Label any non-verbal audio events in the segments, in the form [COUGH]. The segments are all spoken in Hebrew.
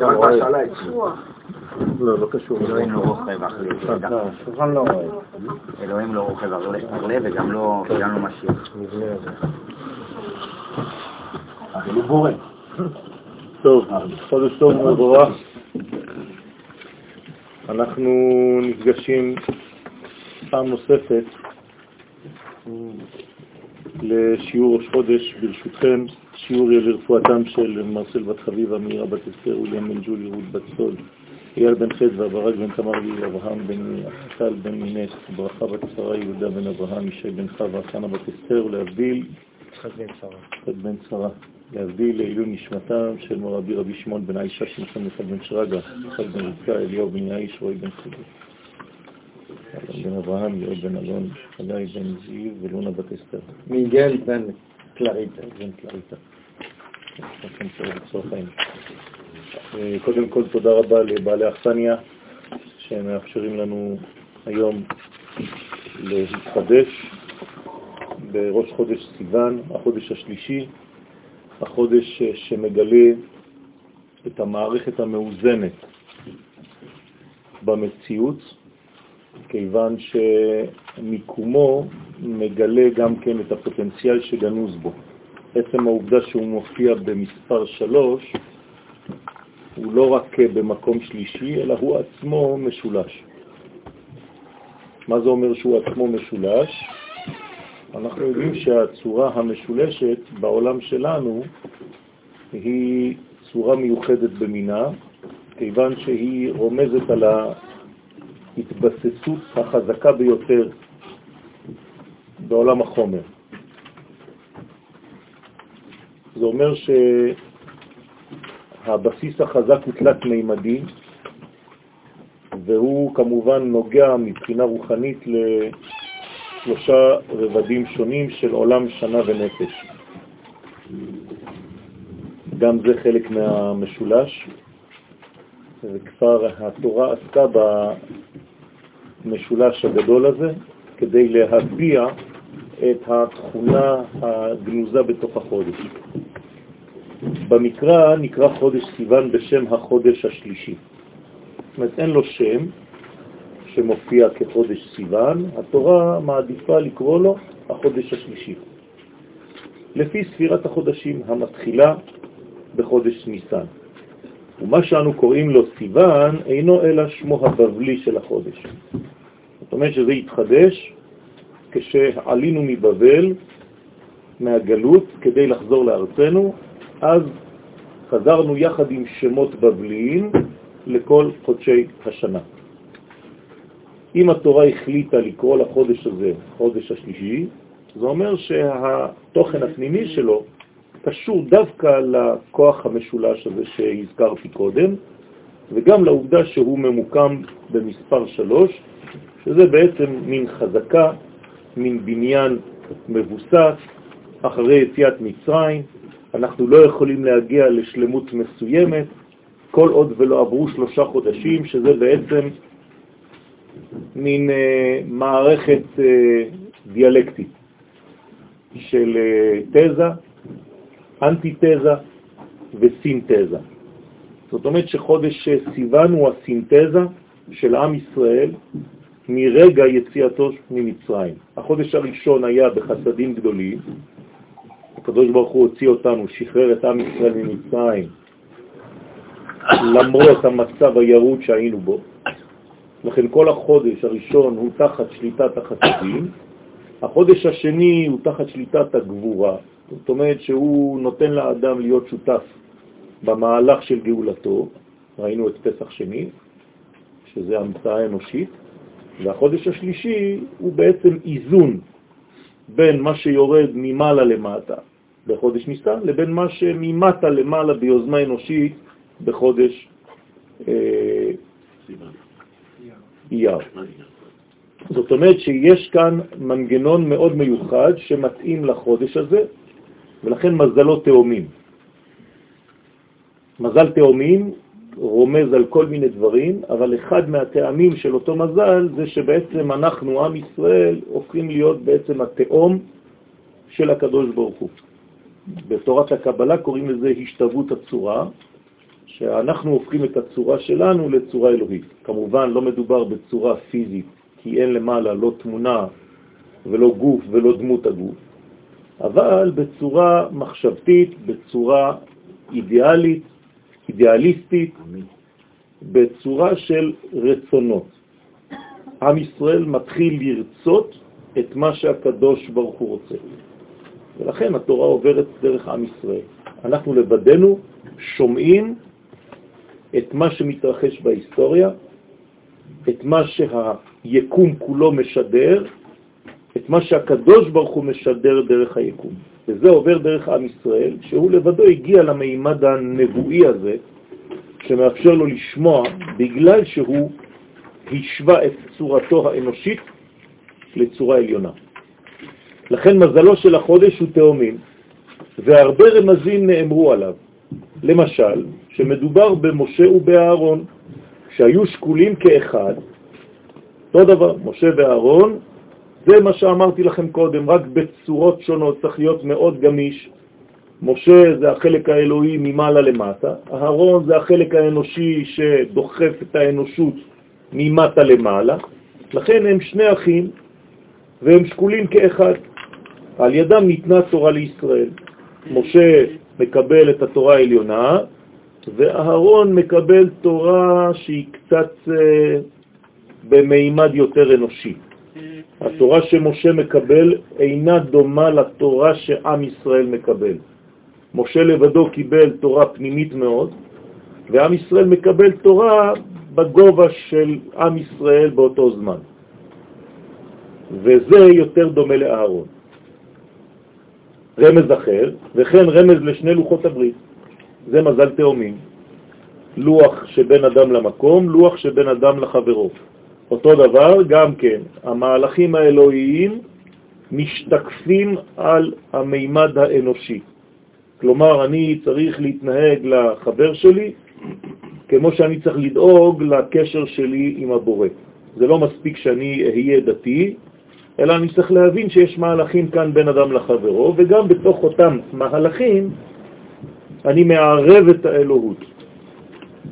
רק בהשאלה לא, לא קשור. אלוהים לא רוכב אחרי. שולחן לא רואה. אלוהים לא רוכב אחרי וגם לא לא משיח. אבל הוא בורא. טוב, חודש טוב ומבורך. אנחנו נפגשים פעם נוספת לשיעור ראש חודש, ברשותכם, שיעור לרפואתם של מרסל בת חביבה, מאירה בת אסתר, אוליאם בן ג'ולי, רות בת סול, אייל בן חד ואברק בן תמר גיל, אברהם בן אחטל בן מינס, ברכה בת שרה, יהודה בן אברהם, ישי בן חווה, חנה בת אסתר, להבדיל, יצחק בן שרה. יצחק בן שרה. להבדיל לעילוי נשמתם של מורבי רבי שמעון בן עישה, שמחם יצחק בן שרגא, יצחק בן רבקה, אליהו בן יעיש, רועי בן חגי. בן אברהם, יואל בן אלון, חגי בן זיו ולונה בת אסתר. מיגל בן קלריטה. בן קלריטה. אה, קודם כל תודה רבה לבעלי אכסניה שמאפשרים לנו היום להתחדש בראש חודש סיוון, החודש השלישי, החודש שמגלה את המערכת המאוזנת במציאות, כיוון שמיקומו מגלה גם כן את הפוטנציאל שגנוז בו. עצם העובדה שהוא מופיע במספר שלוש, הוא לא רק במקום שלישי, אלא הוא עצמו משולש. מה זה אומר שהוא עצמו משולש? אנחנו יודעים שהצורה המשולשת בעולם שלנו היא צורה מיוחדת במינה, כיוון שהיא רומזת על ההתבססות החזקה ביותר בעולם החומר. זה אומר שהבסיס החזק הוא תלת מימדי, והוא כמובן נוגע מבחינה רוחנית לשלושה רבדים שונים של עולם שנה ונפש. גם זה חלק מהמשולש, וכבר התורה עסקה במשולש הגדול הזה כדי להביע את התכונה הגנוזה בתוך החודש. במקרא נקרא חודש סיוון בשם החודש השלישי. זאת אומרת, אין לו שם שמופיע כחודש סיוון, התורה מעדיפה לקרוא לו החודש השלישי. לפי ספירת החודשים המתחילה בחודש ניסן. ומה שאנו קוראים לו סיוון אינו אלא שמו הבבלי של החודש. אומרת שזה התחדש כשעלינו מבבל, מהגלות, כדי לחזור לארצנו, אז חזרנו יחד עם שמות בבליים לכל חודשי השנה. אם התורה החליטה לקרוא לחודש הזה חודש השלישי, זה אומר שהתוכן הפנימי שלו קשור דווקא לכוח המשולש הזה שהזכרתי קודם, וגם לעובדה שהוא ממוקם במספר שלוש, שזה בעצם מין חזקה, מין בניין מבוסס, אחרי יציאת מצרים, אנחנו לא יכולים להגיע לשלמות מסוימת, כל עוד ולא עברו שלושה חודשים, שזה בעצם מין אה, מערכת אה, דיאלקטית של אה, תזה, אנטיתזה וסינתזה. זאת אומרת שחודש סיוון הוא הסינתזה של עם ישראל מרגע יציאתו ממצרים. החודש הראשון היה בחסדים גדולים, הקדוש ברוך הוא הוציא אותנו, שחרר את עם ישראל ממצרים, למרות המצב הירוד שהיינו בו. לכן כל החודש הראשון הוא תחת שליטת החסדים, החודש השני הוא תחת שליטת הגבורה, זאת אומרת שהוא נותן לאדם להיות שותף במהלך של גאולתו, ראינו את פסח שני, שזה המצאה אנושית, והחודש השלישי הוא בעצם איזון בין מה שיורד ממעלה למטה בחודש ניסן, לבין מה שממטה למעלה ביוזמה אנושית בחודש אה, אייר. זאת אומרת שיש כאן מנגנון מאוד מיוחד שמתאים לחודש הזה, ולכן מזלו תאומים. מזל תאומים רומז על כל מיני דברים, אבל אחד מהטעמים של אותו מזל זה שבעצם אנחנו, עם ישראל, הופכים להיות בעצם התאום של הקדוש ברוך הוא. בתורת הקבלה קוראים לזה השתוות הצורה, שאנחנו הופכים את הצורה שלנו לצורה אלוהית. כמובן לא מדובר בצורה פיזית, כי אין למעלה לא תמונה ולא גוף ולא דמות הגוף, אבל בצורה מחשבתית, בצורה אידיאלית, אידיאליסטית, בצורה של רצונות. עם ישראל מתחיל לרצות את מה שהקדוש ברוך הוא רוצה. ולכן התורה עוברת דרך עם ישראל. אנחנו לבדנו שומעים את מה שמתרחש בהיסטוריה, את מה שהיקום כולו משדר, את מה שהקדוש ברוך הוא משדר דרך היקום. וזה עובר דרך עם ישראל, שהוא לבדו הגיע למימד הנבואי הזה, שמאפשר לו לשמוע בגלל שהוא השווה את צורתו האנושית לצורה עליונה. לכן מזלו של החודש הוא תאומים, והרבה רמזים נאמרו עליו. למשל, שמדובר במשה ובאהרון, שהיו שקולים כאחד, אותו דבר, משה ואהרון, זה מה שאמרתי לכם קודם, רק בצורות שונות, צריך להיות מאוד גמיש. משה זה החלק האלוהי ממעלה למטה, אהרון זה החלק האנושי שדוחף את האנושות ממטה למעלה, לכן הם שני אחים והם שקולים כאחד. על ידם ניתנה תורה לישראל. משה מקבל את התורה העליונה, ואהרון מקבל תורה שהיא קצת אה, במימד יותר אנושי. התורה שמשה מקבל אינה דומה לתורה שעם ישראל מקבל. משה לבדו קיבל תורה פנימית מאוד, ועם ישראל מקבל תורה בגובה של עם ישראל באותו זמן. וזה יותר דומה לאהרון. רמז אחר, וכן רמז לשני לוחות הברית. זה מזל תאומים. לוח שבין אדם למקום, לוח שבין אדם לחברו. אותו דבר, גם כן, המהלכים האלוהיים משתקפים על המימד האנושי. כלומר, אני צריך להתנהג לחבר שלי כמו שאני צריך לדאוג לקשר שלי עם הבורא. זה לא מספיק שאני אהיה דתי, אלא אני צריך להבין שיש מהלכים כאן בין אדם לחברו, וגם בתוך אותם מהלכים אני מערב את האלוהות.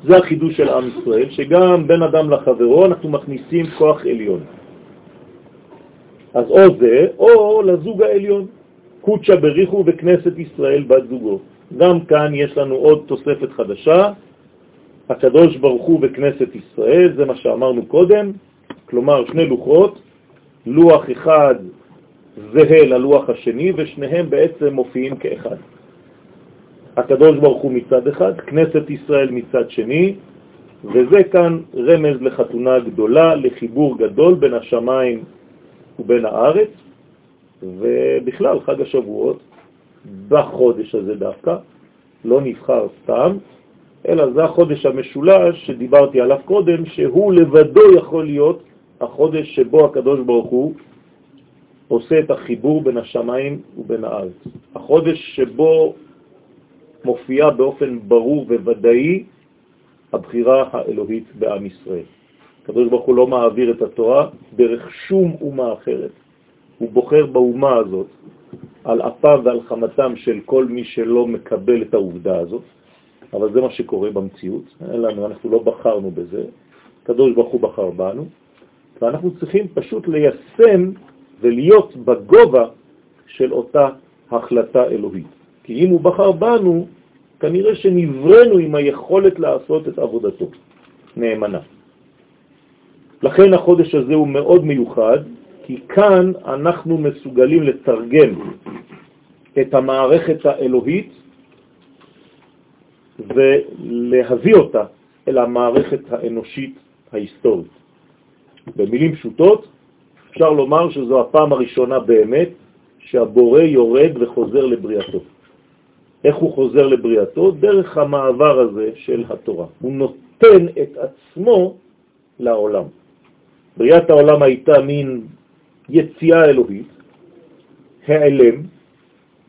זה החידוש של עם ישראל, שגם בין אדם לחברו אנחנו מכניסים כוח עליון. אז או זה, או לזוג העליון, קודשא בריחו וכנסת ישראל בת זוגו. גם כאן יש לנו עוד תוספת חדשה, הקדוש ברוך הוא וכנסת ישראל, זה מה שאמרנו קודם, כלומר שני לוחות, לוח אחד זהה ללוח השני, ושניהם בעצם מופיעים כאחד. הקדוש ברוך הוא מצד אחד, כנסת ישראל מצד שני, וזה כאן רמז לחתונה גדולה, לחיבור גדול בין השמיים ובין הארץ, ובכלל חג השבועות, בחודש הזה דווקא, לא נבחר סתם, אלא זה החודש המשולש שדיברתי עליו קודם, שהוא לבדו יכול להיות החודש שבו הקדוש ברוך הוא עושה את החיבור בין השמיים ובין הארץ. החודש שבו מופיעה באופן ברור וודאי הבחירה האלוהית בעם ישראל. הקדוש ברוך הוא לא מעביר את התורה דרך שום אומה אחרת. הוא בוחר באומה הזאת על אפם ועל חמתם של כל מי שלא מקבל את העובדה הזאת, אבל זה מה שקורה במציאות. לנו, אנחנו לא בחרנו בזה, הקדוש ברוך הוא בחר בנו, ואנחנו צריכים פשוט ליישם ולהיות בגובה של אותה החלטה אלוהית. כי אם הוא בחר בנו, כנראה שנברנו עם היכולת לעשות את עבודתו נאמנה. לכן החודש הזה הוא מאוד מיוחד, כי כאן אנחנו מסוגלים לתרגם את המערכת האלוהית ולהביא אותה אל המערכת האנושית ההיסטורית. במילים פשוטות, אפשר לומר שזו הפעם הראשונה באמת שהבורא יורד וחוזר לבריאתו. איך הוא חוזר לבריאתו? דרך המעבר הזה של התורה. הוא נותן את עצמו לעולם. בריאת העולם הייתה מין יציאה אלוהית, העלם,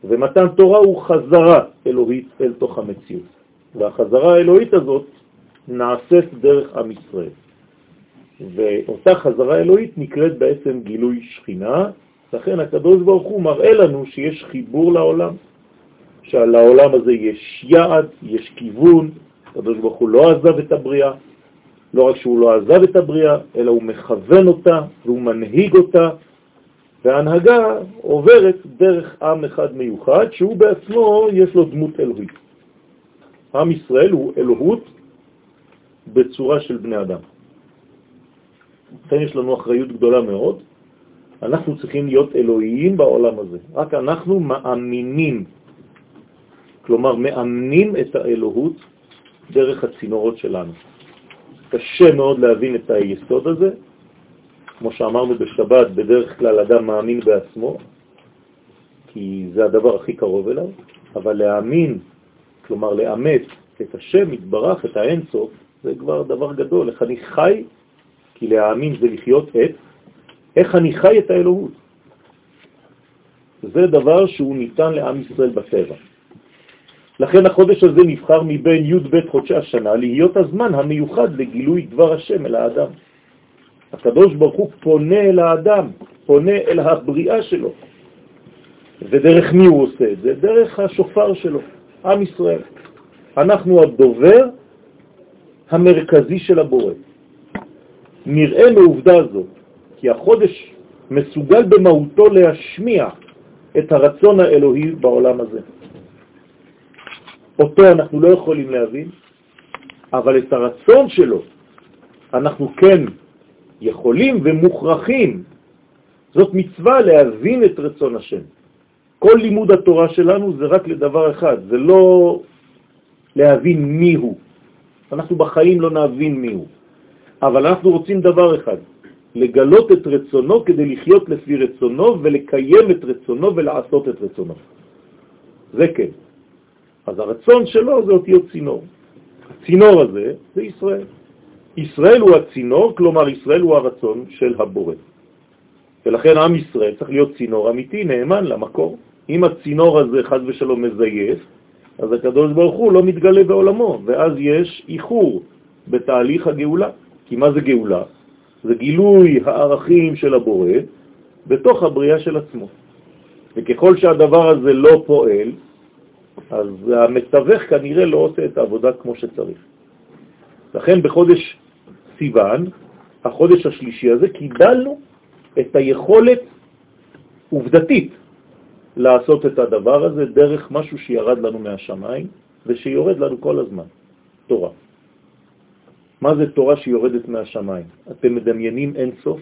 ומתן תורה הוא חזרה אלוהית אל תוך המציאות. והחזרה האלוהית הזאת נעשית דרך עם ישראל. ואותה חזרה אלוהית נקראת בעצם גילוי שכינה, לכן הקדוש ברוך הוא מראה לנו שיש חיבור לעולם, שלעולם הזה יש יעד, יש כיוון, הקדוש ברוך הוא לא עזב את הבריאה, לא רק שהוא לא עזב את הבריאה, אלא הוא מכוון אותה והוא מנהיג אותה, וההנהגה עוברת דרך עם אחד מיוחד, שהוא בעצמו יש לו דמות אלוהית. עם ישראל הוא אלוהות בצורה של בני אדם. לכן יש לנו אחריות גדולה מאוד. אנחנו צריכים להיות אלוהיים בעולם הזה. רק אנחנו מאמינים, כלומר מאמנים את האלוהות דרך הצינורות שלנו. קשה מאוד להבין את היסוד הזה. כמו שאמרנו בשבת, בדרך כלל אדם מאמין בעצמו, כי זה הדבר הכי קרוב אליו, אבל להאמין, כלומר לאמץ את השם יתברך, את האינסוף, זה כבר דבר גדול. איך אני חי, כי להאמין זה לחיות את, איך אני חי את האלוהות. זה דבר שהוא ניתן לעם ישראל בטבע. לכן החודש הזה נבחר מבין י' ב' חודשי השנה להיות הזמן המיוחד לגילוי דבר השם אל האדם. הקדוש ברוך הוא פונה אל האדם, פונה אל הבריאה שלו. ודרך מי הוא עושה את זה? דרך השופר שלו, עם ישראל. אנחנו הדובר המרכזי של הבורא. נראה מעובדה זו כי החודש מסוגל במהותו להשמיע את הרצון האלוהי בעולם הזה. אותו אנחנו לא יכולים להבין, אבל את הרצון שלו אנחנו כן יכולים ומוכרחים. זאת מצווה להבין את רצון השם. כל לימוד התורה שלנו זה רק לדבר אחד, זה לא להבין מי הוא. אנחנו בחיים לא נבין מי הוא. אבל אנחנו רוצים דבר אחד, לגלות את רצונו כדי לחיות לפי רצונו ולקיים את רצונו ולעשות את רצונו. זה כן. אז הרצון שלו זה אותיות צינור. הצינור הזה זה ישראל. ישראל הוא הצינור, כלומר ישראל הוא הרצון של הבורא. ולכן עם ישראל צריך להיות צינור אמיתי, נאמן למקור. אם הצינור הזה חז ושלום מזייף, אז הקדוש ברוך הוא לא מתגלה בעולמו, ואז יש איחור בתהליך הגאולה. כי מה זה גאולה? זה גילוי הערכים של הבורא בתוך הבריאה של עצמו. וככל שהדבר הזה לא פועל, אז המתווך כנראה לא עושה את העבודה כמו שצריך. לכן בחודש סיוון, החודש השלישי הזה, קיבלנו את היכולת עובדתית לעשות את הדבר הזה דרך משהו שירד לנו מהשמיים ושיורד לנו כל הזמן, תורה. מה זה תורה שיורדת מהשמיים? אתם מדמיינים אין סוף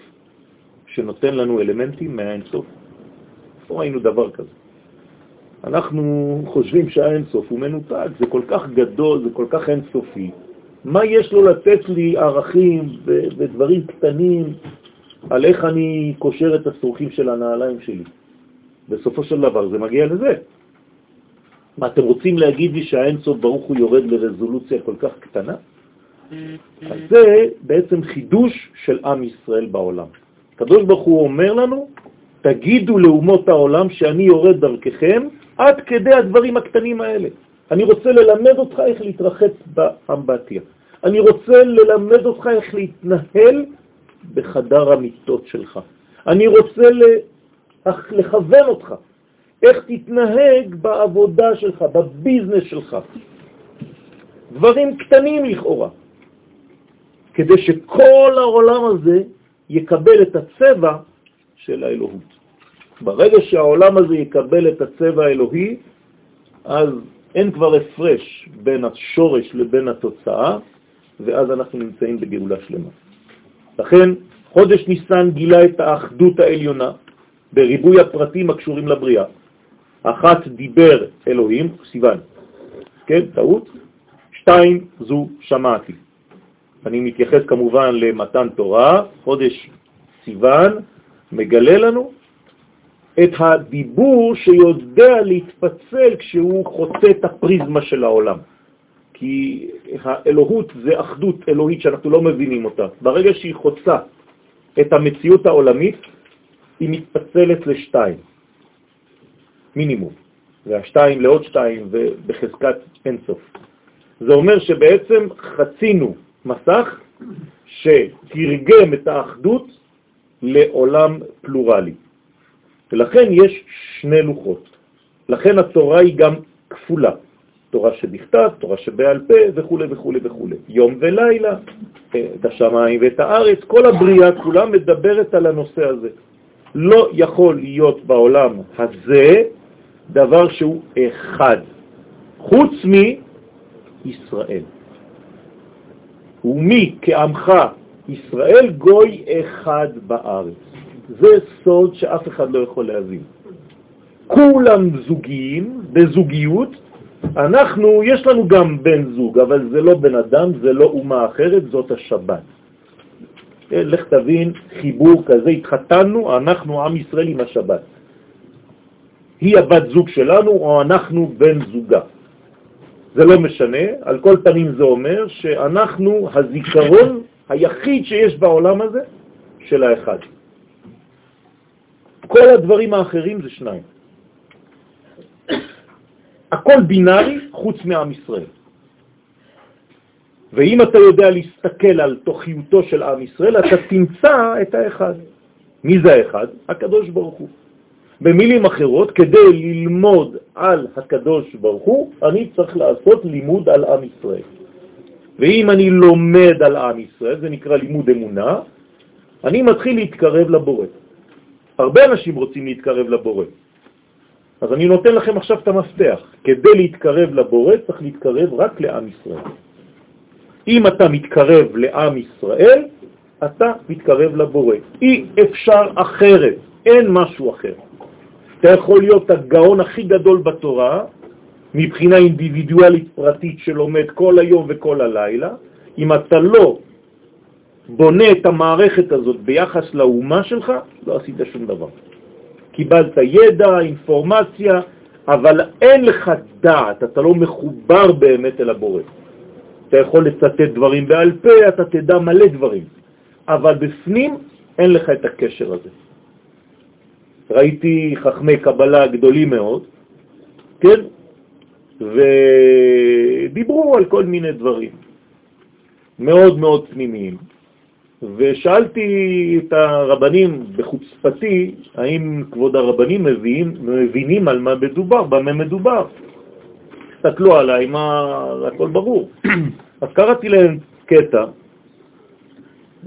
שנותן לנו אלמנטים מהאין סוף? לא ראינו דבר כזה. אנחנו חושבים שהאין סוף הוא מנותק, זה כל כך גדול, זה כל כך אין סופי. מה יש לו לתת לי ערכים ודברים קטנים על איך אני קושר את הסרוכים של הנעליים שלי? בסופו של דבר זה מגיע לזה. מה, אתם רוצים להגיד לי שהאין סוף ברוך הוא יורד לרזולוציה כל כך קטנה? אז זה בעצם חידוש של עם ישראל בעולם. הקדוש ברוך הוא אומר לנו, תגידו לאומות העולם שאני יורד דרככם עד כדי הדברים הקטנים האלה. אני רוצה ללמד אותך איך להתרחץ באמבטיה. אני רוצה ללמד אותך איך להתנהל בחדר המיטות שלך. אני רוצה לכוון אותך, איך תתנהג בעבודה שלך, בביזנס שלך. דברים קטנים לכאורה. כדי שכל העולם הזה יקבל את הצבע של האלוהות. ברגע שהעולם הזה יקבל את הצבע האלוהי, אז אין כבר הפרש בין השורש לבין התוצאה, ואז אנחנו נמצאים בגאולה שלמה. לכן, חודש ניסן גילה את האחדות העליונה בריבוי הפרטים הקשורים לבריאה. אחת דיבר אלוהים, סיוון, כן, טעות, שתיים זו שמעתי. אני מתייחס כמובן למתן תורה, חודש סיוון מגלה לנו את הדיבור שיודע להתפצל כשהוא חוצה את הפריזמה של העולם. כי האלוהות זה אחדות אלוהית שאנחנו לא מבינים אותה. ברגע שהיא חוצה את המציאות העולמית, היא מתפצלת לשתיים, מינימום, והשתיים לעוד שתיים ובחזקת אינסוף. זה אומר שבעצם חצינו מסך שתרגם את האחדות לעולם פלורלי. ולכן יש שני לוחות. לכן התורה היא גם כפולה. תורה שבכתב, תורה שבעל פה וכו' וכו' וכו'. יום ולילה, את השמיים ואת הארץ, כל הבריאה כולה מדברת על הנושא הזה. לא יכול להיות בעולם הזה דבר שהוא אחד, חוץ מישראל. ומי כעמך ישראל גוי אחד בארץ. זה סוד שאף אחד לא יכול להבין. כולם זוגיים, בזוגיות, אנחנו, יש לנו גם בן זוג, אבל זה לא בן אדם, זה לא אומה אחרת, זאת השבת. אה, לך תבין, חיבור כזה, התחתנו, אנחנו עם ישראל עם השבת. היא הבת זוג שלנו או אנחנו בן זוגה. זה לא משנה, על כל פנים זה אומר שאנחנו הזיכרון היחיד שיש בעולם הזה של האחד. כל הדברים האחרים זה שניים. הכל בינארי חוץ מעם ישראל. ואם אתה יודע להסתכל על תוכיותו של עם ישראל, אתה תמצא את האחד. מי זה האחד? הקדוש ברוך הוא. במילים אחרות, כדי ללמוד על הקדוש ברוך הוא, אני צריך לעשות לימוד על עם ישראל. ואם אני לומד על עם ישראל, זה נקרא לימוד אמונה, אני מתחיל להתקרב לבורא. הרבה אנשים רוצים להתקרב לבורא. אז אני נותן לכם עכשיו את המפתח. כדי להתקרב לבורא צריך להתקרב רק לעם ישראל. אם אתה מתקרב לעם ישראל, אתה מתקרב לבורא. אי אפשר אחרת, אין משהו אחר. אתה יכול להיות הגאון הכי גדול בתורה, מבחינה אינדיבידואלית פרטית שלומד כל היום וכל הלילה, אם אתה לא בונה את המערכת הזאת ביחס לאומה שלך, לא עשית שום דבר. קיבלת ידע, אינפורמציה, אבל אין לך דעת, אתה לא מחובר באמת אל הבורא. אתה יכול לצטט דברים בעל פה, אתה תדע מלא דברים, אבל בפנים אין לך את הקשר הזה. ראיתי חכמי קבלה גדולים מאוד, כן? ודיברו על כל מיני דברים מאוד מאוד פנימיים. ושאלתי את הרבנים בחוצפתי, האם כבוד הרבנים מבינים, מבינים על מה מדובר, במה מדובר. תסתכלו עליי, מה, הכל ברור. [CLEARS THROAT] אז קראתי להם קטע,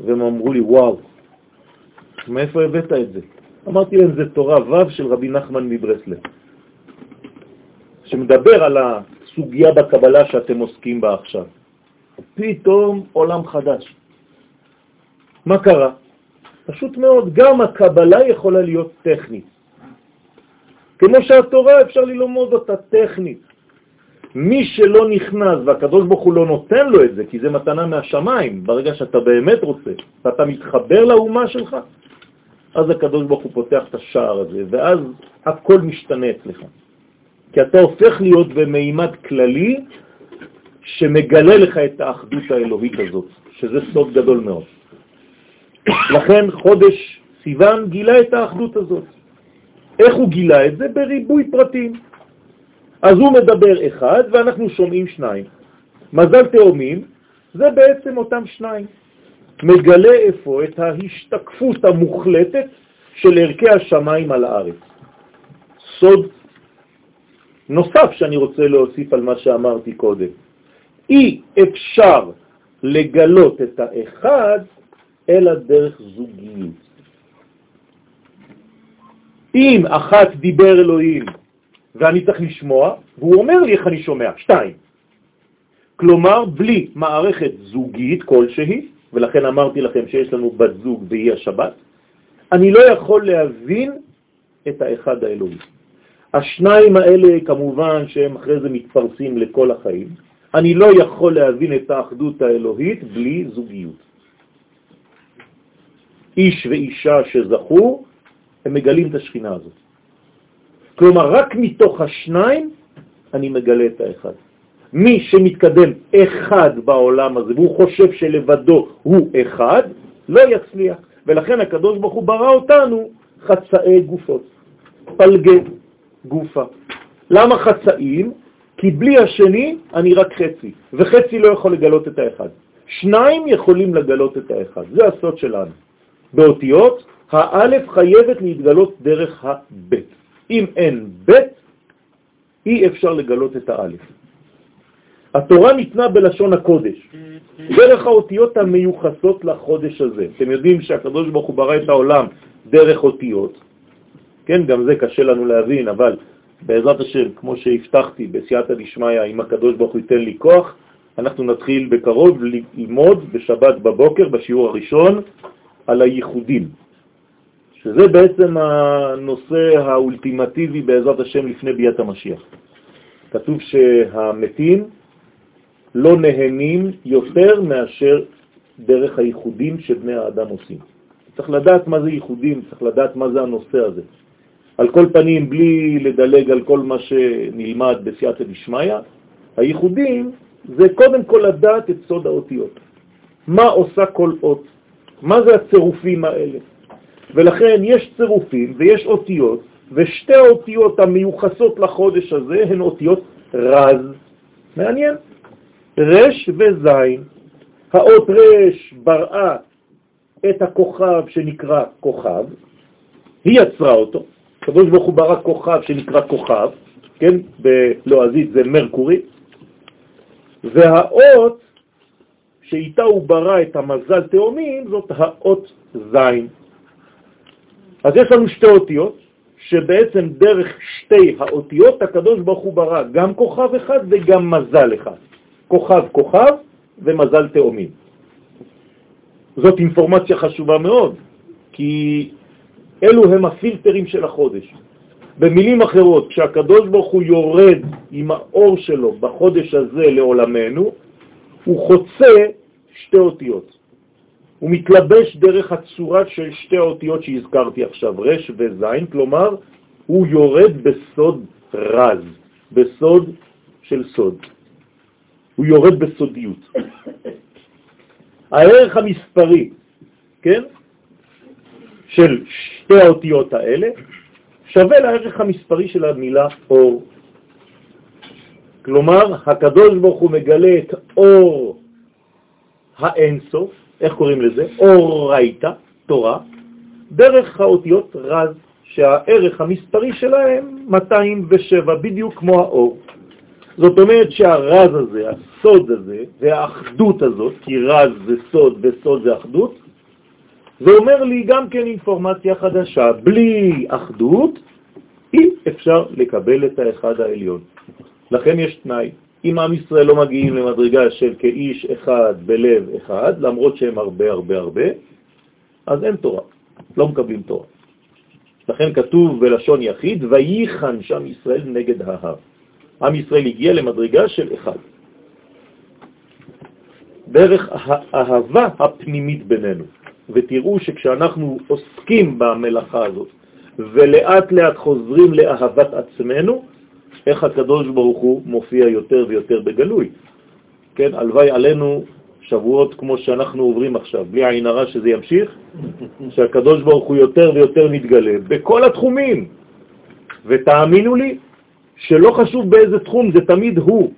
והם אמרו לי, וואו, מאיפה הבאת את זה? אמרתי להם, זה תורה ו' של רבי נחמן מברסלב, שמדבר על הסוגיה בקבלה שאתם עוסקים בה עכשיו. פתאום עולם חדש. מה קרה? פשוט מאוד, גם הקבלה יכולה להיות טכנית. כמו שהתורה אפשר ללמוד אותה טכנית. מי שלא נכנס והקדוש ברוך הוא לא נותן לו את זה, כי זה מתנה מהשמיים, ברגע שאתה באמת רוצה, ואתה מתחבר לאומה שלך, אז הקדוש ברוך הוא פותח את השער הזה, ואז הכל משתנה אצלך. כי אתה הופך להיות במימד כללי שמגלה לך את האחדות האלוהית הזאת, שזה סוד גדול מאוד. לכן חודש סיוון גילה את האחדות הזאת. איך הוא גילה את זה? בריבוי פרטים. אז הוא מדבר אחד ואנחנו שומעים שניים. מזל תאומים זה בעצם אותם שניים. מגלה איפה את ההשתקפות המוחלטת של ערכי השמיים על הארץ. סוד נוסף שאני רוצה להוסיף על מה שאמרתי קודם. אי אפשר לגלות את האחד אלא דרך זוגיות. אם אחת דיבר אלוהים ואני צריך לשמוע, והוא אומר לי איך אני שומע, שתיים. כלומר, בלי מערכת זוגית כלשהי, ולכן אמרתי לכם שיש לנו בת זוג והיא השבת, אני לא יכול להבין את האחד האלוהי. השניים האלה כמובן שהם אחרי זה מתפרסים לכל החיים. אני לא יכול להבין את האחדות האלוהית בלי זוגיות. איש ואישה שזכו, הם מגלים את השכינה הזאת. כלומר, רק מתוך השניים אני מגלה את האחד. מי שמתקדם אחד בעולם הזה, והוא חושב שלבדו הוא אחד, לא יצליח. ולכן הקדוש ברוך הוא ברא אותנו חצאי גופות, פלגי גופה. למה חצאים? כי בלי השני אני רק חצי, וחצי לא יכול לגלות את האחד. שניים יכולים לגלות את האחד, זה הסוד שלנו. באותיות, האלף חייבת להתגלות דרך הבית. אם אין בית, אי אפשר לגלות את האלף. התורה ניתנה בלשון הקודש, דרך האותיות המיוחסות לחודש הזה. אתם יודעים שהקדוש ברוך הוא ברא את העולם דרך אותיות, כן, גם זה קשה לנו להבין, אבל בעזרת השם, כמו שהבטחתי בסייעתא דשמיא, אם הקדוש ברוך הוא ייתן לי כוח, אנחנו נתחיל בקרוב ללמוד בשבת בבוקר, בשיעור הראשון, על הייחודים, שזה בעצם הנושא האולטימטיבי בעזרת השם לפני ביאת המשיח. כתוב שהמתים לא נהנים יותר מאשר דרך הייחודים שבני האדם עושים. צריך לדעת מה זה ייחודים, צריך לדעת מה זה הנושא הזה. על כל פנים, בלי לדלג על כל מה שנלמד בסייעתא דשמיא, הייחודים זה קודם כל לדעת את סוד האותיות. מה עושה כל אות? מה זה הצירופים האלה? ולכן יש צירופים ויש אותיות, ושתי האותיות המיוחסות לחודש הזה הן אותיות רז. מעניין. רש וזין. האות רש בראה את הכוכב שנקרא כוכב, היא יצרה אותו, הקדוש ברוך הוא ברא כוכב שנקרא כוכב, כן, בלועזית זה מרקורי, והאות שאיתה הוא ברא את המזל תאומים זאת האות זין. אז יש לנו שתי אותיות, שבעצם דרך שתי האותיות הקדוש ברוך הוא ברא גם כוכב אחד וגם מזל אחד. כוכב כוכב ומזל תאומים. זאת אינפורמציה חשובה מאוד, כי אלו הם הפילטרים של החודש. במילים אחרות, כשהקדוש ברוך הוא יורד עם האור שלו בחודש הזה לעולמנו, הוא חוצה שתי אותיות. הוא מתלבש דרך הצורה של שתי האותיות שהזכרתי עכשיו, רש וזין, כלומר, הוא יורד בסוד רז, בסוד של סוד. הוא יורד בסודיות. הערך המספרי, כן, של שתי האותיות האלה, שווה לערך המספרי של המילה אור. כלומר, הקדוש ברוך הוא מגלה את אור האינסוף, איך קוראים לזה? אור ראיתה, תורה, דרך האותיות רז, שהערך המספרי שלהם 207, בדיוק כמו האור. זאת אומרת שהרז הזה, הסוד הזה והאחדות הזאת, כי רז זה סוד וסוד זה אחדות, זה אומר לי גם כן אינפורמציה חדשה. בלי אחדות אי אפשר לקבל את האחד העליון. לכן יש תנאי. אם עם ישראל לא מגיעים למדרגה של כאיש אחד בלב אחד, למרות שהם הרבה הרבה הרבה, אז אין תורה, לא מקבלים תורה. לכן כתוב בלשון יחיד, וייחן שם ישראל נגד ההר. עם ישראל הגיע למדרגה של אחד. דרך האהבה הפנימית בינינו. ותראו שכשאנחנו עוסקים במלאכה הזאת ולאט לאט חוזרים לאהבת עצמנו, איך הקדוש ברוך הוא מופיע יותר ויותר בגלוי. כן, הלוואי עלינו שבועות כמו שאנחנו עוברים עכשיו, בלי עין הרע שזה ימשיך, שהקדוש ברוך הוא יותר ויותר מתגלה בכל התחומים. ותאמינו לי שלא חשוב באיזה תחום, זה תמיד הוא.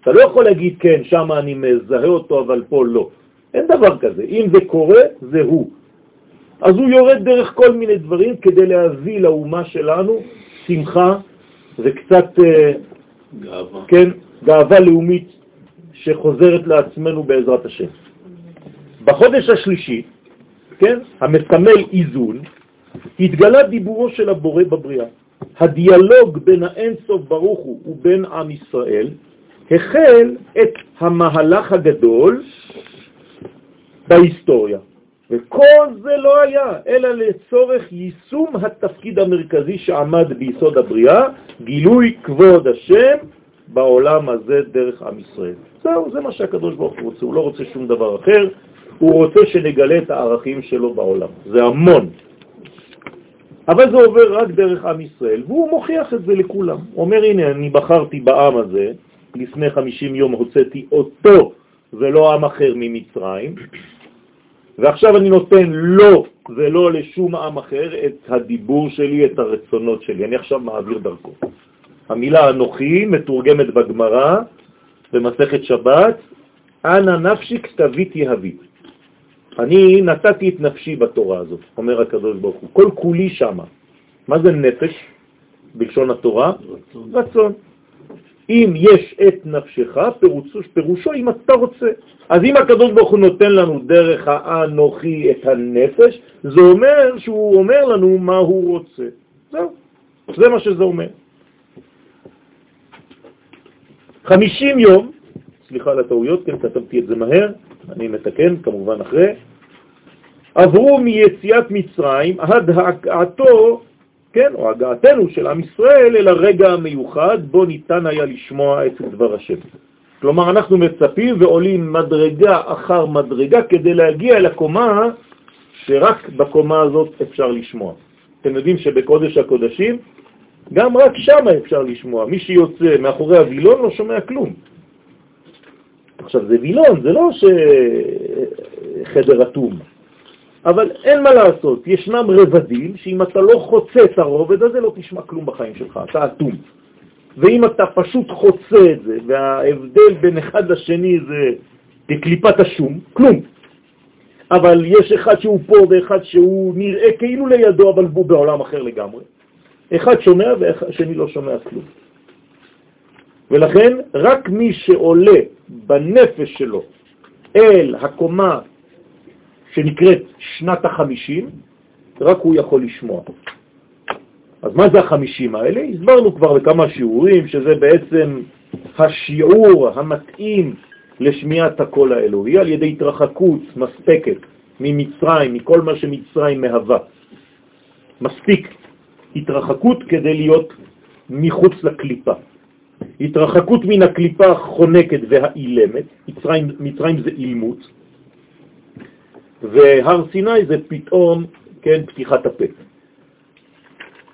אתה לא יכול להגיד, כן, שם אני מזהה אותו, אבל פה לא. אין דבר כזה. אם זה קורה, זה הוא. אז הוא יורד דרך כל מיני דברים כדי להביא לאומה שלנו שמחה וקצת אה, גאווה, כן, גאווה לאומית שחוזרת לעצמנו בעזרת השם. בחודש השלישי, כן, המסמל איזון, התגלה דיבורו של הבורא בבריאה. הדיאלוג בין האינסוף ברוך הוא ובין עם ישראל החל את המהלך הגדול בהיסטוריה. וכל זה לא היה, אלא לצורך יישום התפקיד המרכזי שעמד ביסוד הבריאה, גילוי כבוד השם בעולם הזה דרך עם ישראל. זהו, זה מה שהקדוש ברוך הוא רוצה, הוא לא רוצה שום דבר אחר, הוא רוצה שנגלה את הערכים שלו בעולם. זה המון. אבל זה עובר רק דרך עם ישראל, והוא מוכיח את זה לכולם. הוא אומר, הנה, אני בחרתי בעם הזה, לפני 50 יום הוצאתי אותו ולא עם אחר ממצרים, ועכשיו אני נותן לו ולא לשום עם אחר את הדיבור שלי, את הרצונות שלי. אני עכשיו מעביר דרכו. המילה אנוכי מתורגמת בגמרא, במסכת שבת, אנא נפשי כתבית יהבית. אני נתתי את נפשי בתורה הזאת, אומר הקדוש ברוך הוא, כל כולי שמה. מה זה נפש בלשון התורה? רצון. רצון. אם יש את נפשך, פירושו, פירושו אם אתה רוצה. אז אם הקדוש ברוך הוא נותן לנו דרך האנוכי את הנפש, זה אומר שהוא אומר לנו מה הוא רוצה. זהו, זה מה שזה אומר. חמישים יום, סליחה על הטעויות, כן, כתבתי את זה מהר, אני מתקן כמובן אחרי, עברו מיציאת מצרים עד הגעתו, כן, או הגעתנו של עם ישראל אל הרגע המיוחד בו ניתן היה לשמוע את דבר השם. כלומר, אנחנו מצפים ועולים מדרגה אחר מדרגה כדי להגיע אל הקומה שרק בקומה הזאת אפשר לשמוע. אתם יודעים שבקודש הקודשים, גם רק שם אפשר לשמוע. מי שיוצא מאחורי הווילון לא שומע כלום. עכשיו, זה וילון, זה לא שחדר אטום. אבל אין מה לעשות, ישנם רבדים שאם אתה לא חוצה את הרובד הזה לא תשמע כלום בחיים שלך, אתה אטום. ואם אתה פשוט חוצה את זה, וההבדל בין אחד לשני זה בקליפת השום, כלום. אבל יש אחד שהוא פה ואחד שהוא נראה כאילו לידו, אבל הוא בעולם אחר לגמרי. אחד שומע והשני לא שומע כלום. ולכן רק מי שעולה בנפש שלו אל הקומה שנקראת שנת החמישים, רק הוא יכול לשמוע. אז מה זה החמישים האלה? הסברנו כבר בכמה שיעורים שזה בעצם השיעור המתאים לשמיעת הקול האלוהי על ידי התרחקות מספקת ממצרים, מכל מה שמצרים מהווה. מספיק התרחקות כדי להיות מחוץ לקליפה. התרחקות מן הקליפה החונקת והאילמת, מצרים, מצרים זה אילמות, והר סיני זה פתאום, כן, פתיחת הפה.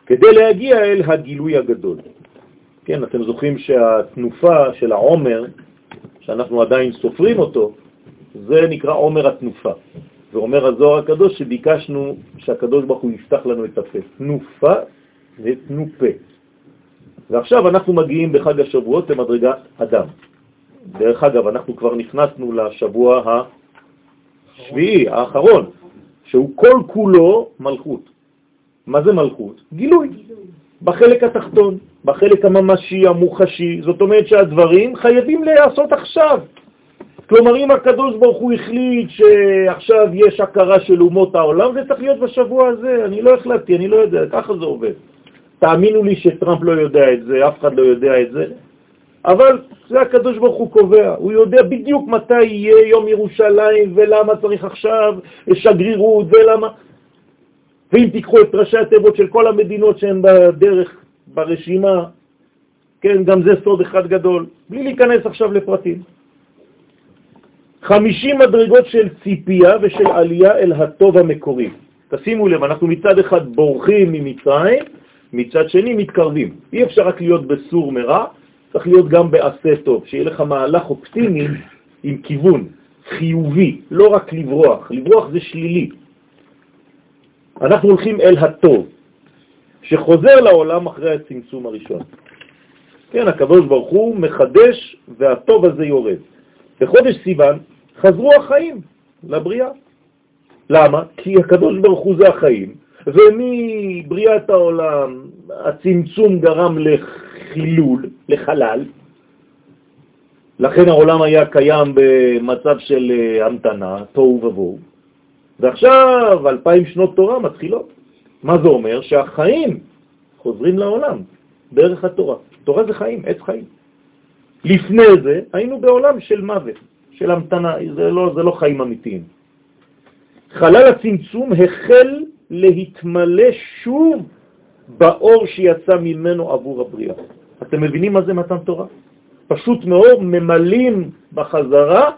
כדי להגיע אל הגילוי הגדול. כן, אתם זוכרים שהתנופה של העומר, שאנחנו עדיין סופרים אותו, זה נקרא עומר התנופה. ואומר הזוהר הקדוש שביקשנו שהקדוש ברוך הוא יפתח לנו את הפה. תנופה ותנופה. ועכשיו אנחנו מגיעים בחג השבועות למדרגת אדם. דרך אגב, אנחנו כבר נכנסנו לשבוע השביעי, האחרון, שהוא כל כולו מלכות. מה זה מלכות? גילוי. בחלק התחתון, בחלק הממשי, המוחשי. זאת אומרת שהדברים חייבים להיעשות עכשיו. כלומר, אם הקדוש ברוך הוא החליט שעכשיו יש הכרה של אומות העולם, זה צריך להיות בשבוע הזה. אני לא החלטתי, אני לא יודע, ככה זה עובד. תאמינו לי שטראמפ לא יודע את זה, אף אחד לא יודע את זה, אבל זה הקדוש ברוך הוא קובע, הוא יודע בדיוק מתי יהיה יום ירושלים ולמה צריך עכשיו שגרירות ולמה... ואם תיקחו את ראשי התיבות של כל המדינות שהן בדרך, ברשימה, כן, גם זה סוד אחד גדול, בלי להיכנס עכשיו לפרטים. חמישים מדרגות של ציפייה ושל עלייה אל הטוב המקורי. תשימו לב, אנחנו מצד אחד בורחים ממצרים, מצד שני מתקרבים. אי אפשר רק להיות בסור מרע, צריך להיות גם בעשה טוב, שיהיה לך מהלך אופטימי עם כיוון חיובי, לא רק לברוח. לברוח זה שלילי. אנחנו הולכים אל הטוב, שחוזר לעולם אחרי הצמצום הראשון. כן, הקדוש ברוך הוא מחדש והטוב הזה יורד. בחודש סיוון חזרו החיים לבריאה. למה? כי הקדוש ברוך הוא זה החיים, ומבריאת העולם הצמצום גרם לחילול, לחלל, לכן העולם היה קיים במצב של אה, המתנה, תוהו ובוהו, ועכשיו אלפיים שנות תורה מתחילות. מה זה אומר? שהחיים חוזרים לעולם דרך התורה. תורה זה חיים, עץ חיים. לפני זה היינו בעולם של מוות, של המתנה, זה לא, זה לא חיים אמיתיים. חלל הצמצום החל להתמלא שוב באור שיצא ממנו עבור הבריאה. אתם מבינים מה זה מתן תורה? פשוט מאוד ממלאים בחזרה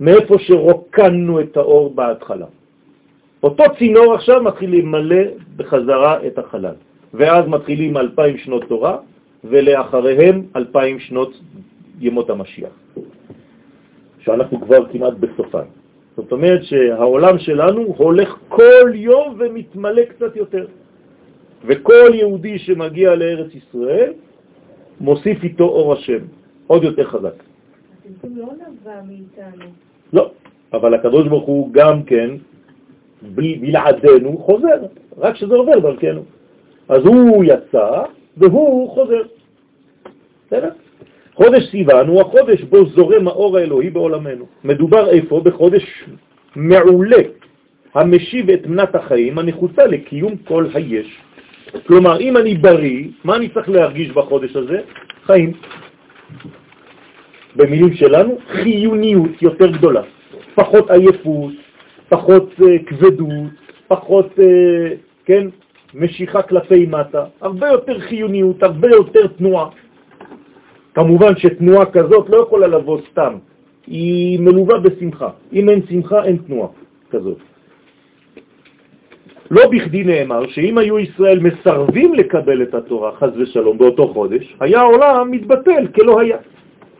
מאיפה שרוקנו את האור בהתחלה. אותו צינור עכשיו מתחיל למלא בחזרה את החלל, ואז מתחילים אלפיים שנות תורה, ולאחריהם אלפיים שנות ימות המשיח, שאנחנו כבר כמעט בסופן. זאת אומרת שהעולם שלנו הולך כל יום ומתמלא קצת יותר. וכל יהודי שמגיע לארץ ישראל מוסיף איתו אור השם, עוד יותר חזק. הצמצום לא נבע מאיתנו. לא, אבל הקדוש ברוך הוא גם כן, בלעדינו, חוזר, רק שזה עובר דרכנו. אז הוא יצא והוא חוזר. בסדר? חודש סיוון הוא החודש בו זורם האור האלוהי בעולמנו. מדובר איפה? בחודש מעולה, המשיב את מנת החיים הנחוצה לקיום כל היש. כלומר, אם אני בריא, מה אני צריך להרגיש בחודש הזה? חיים. במילים שלנו, חיוניות יותר גדולה. פחות עייפות, פחות uh, כבדות, פחות, uh, כן, משיכה כלפי מטה, הרבה יותר חיוניות, הרבה יותר תנועה. כמובן שתנועה כזאת לא יכולה לבוא סתם, היא מלווה בשמחה. אם אין שמחה, אין תנועה כזאת. לא בכדי נאמר שאם היו ישראל מסרבים לקבל את התורה, חז ושלום, באותו חודש, היה העולם מתבטל כלא היה.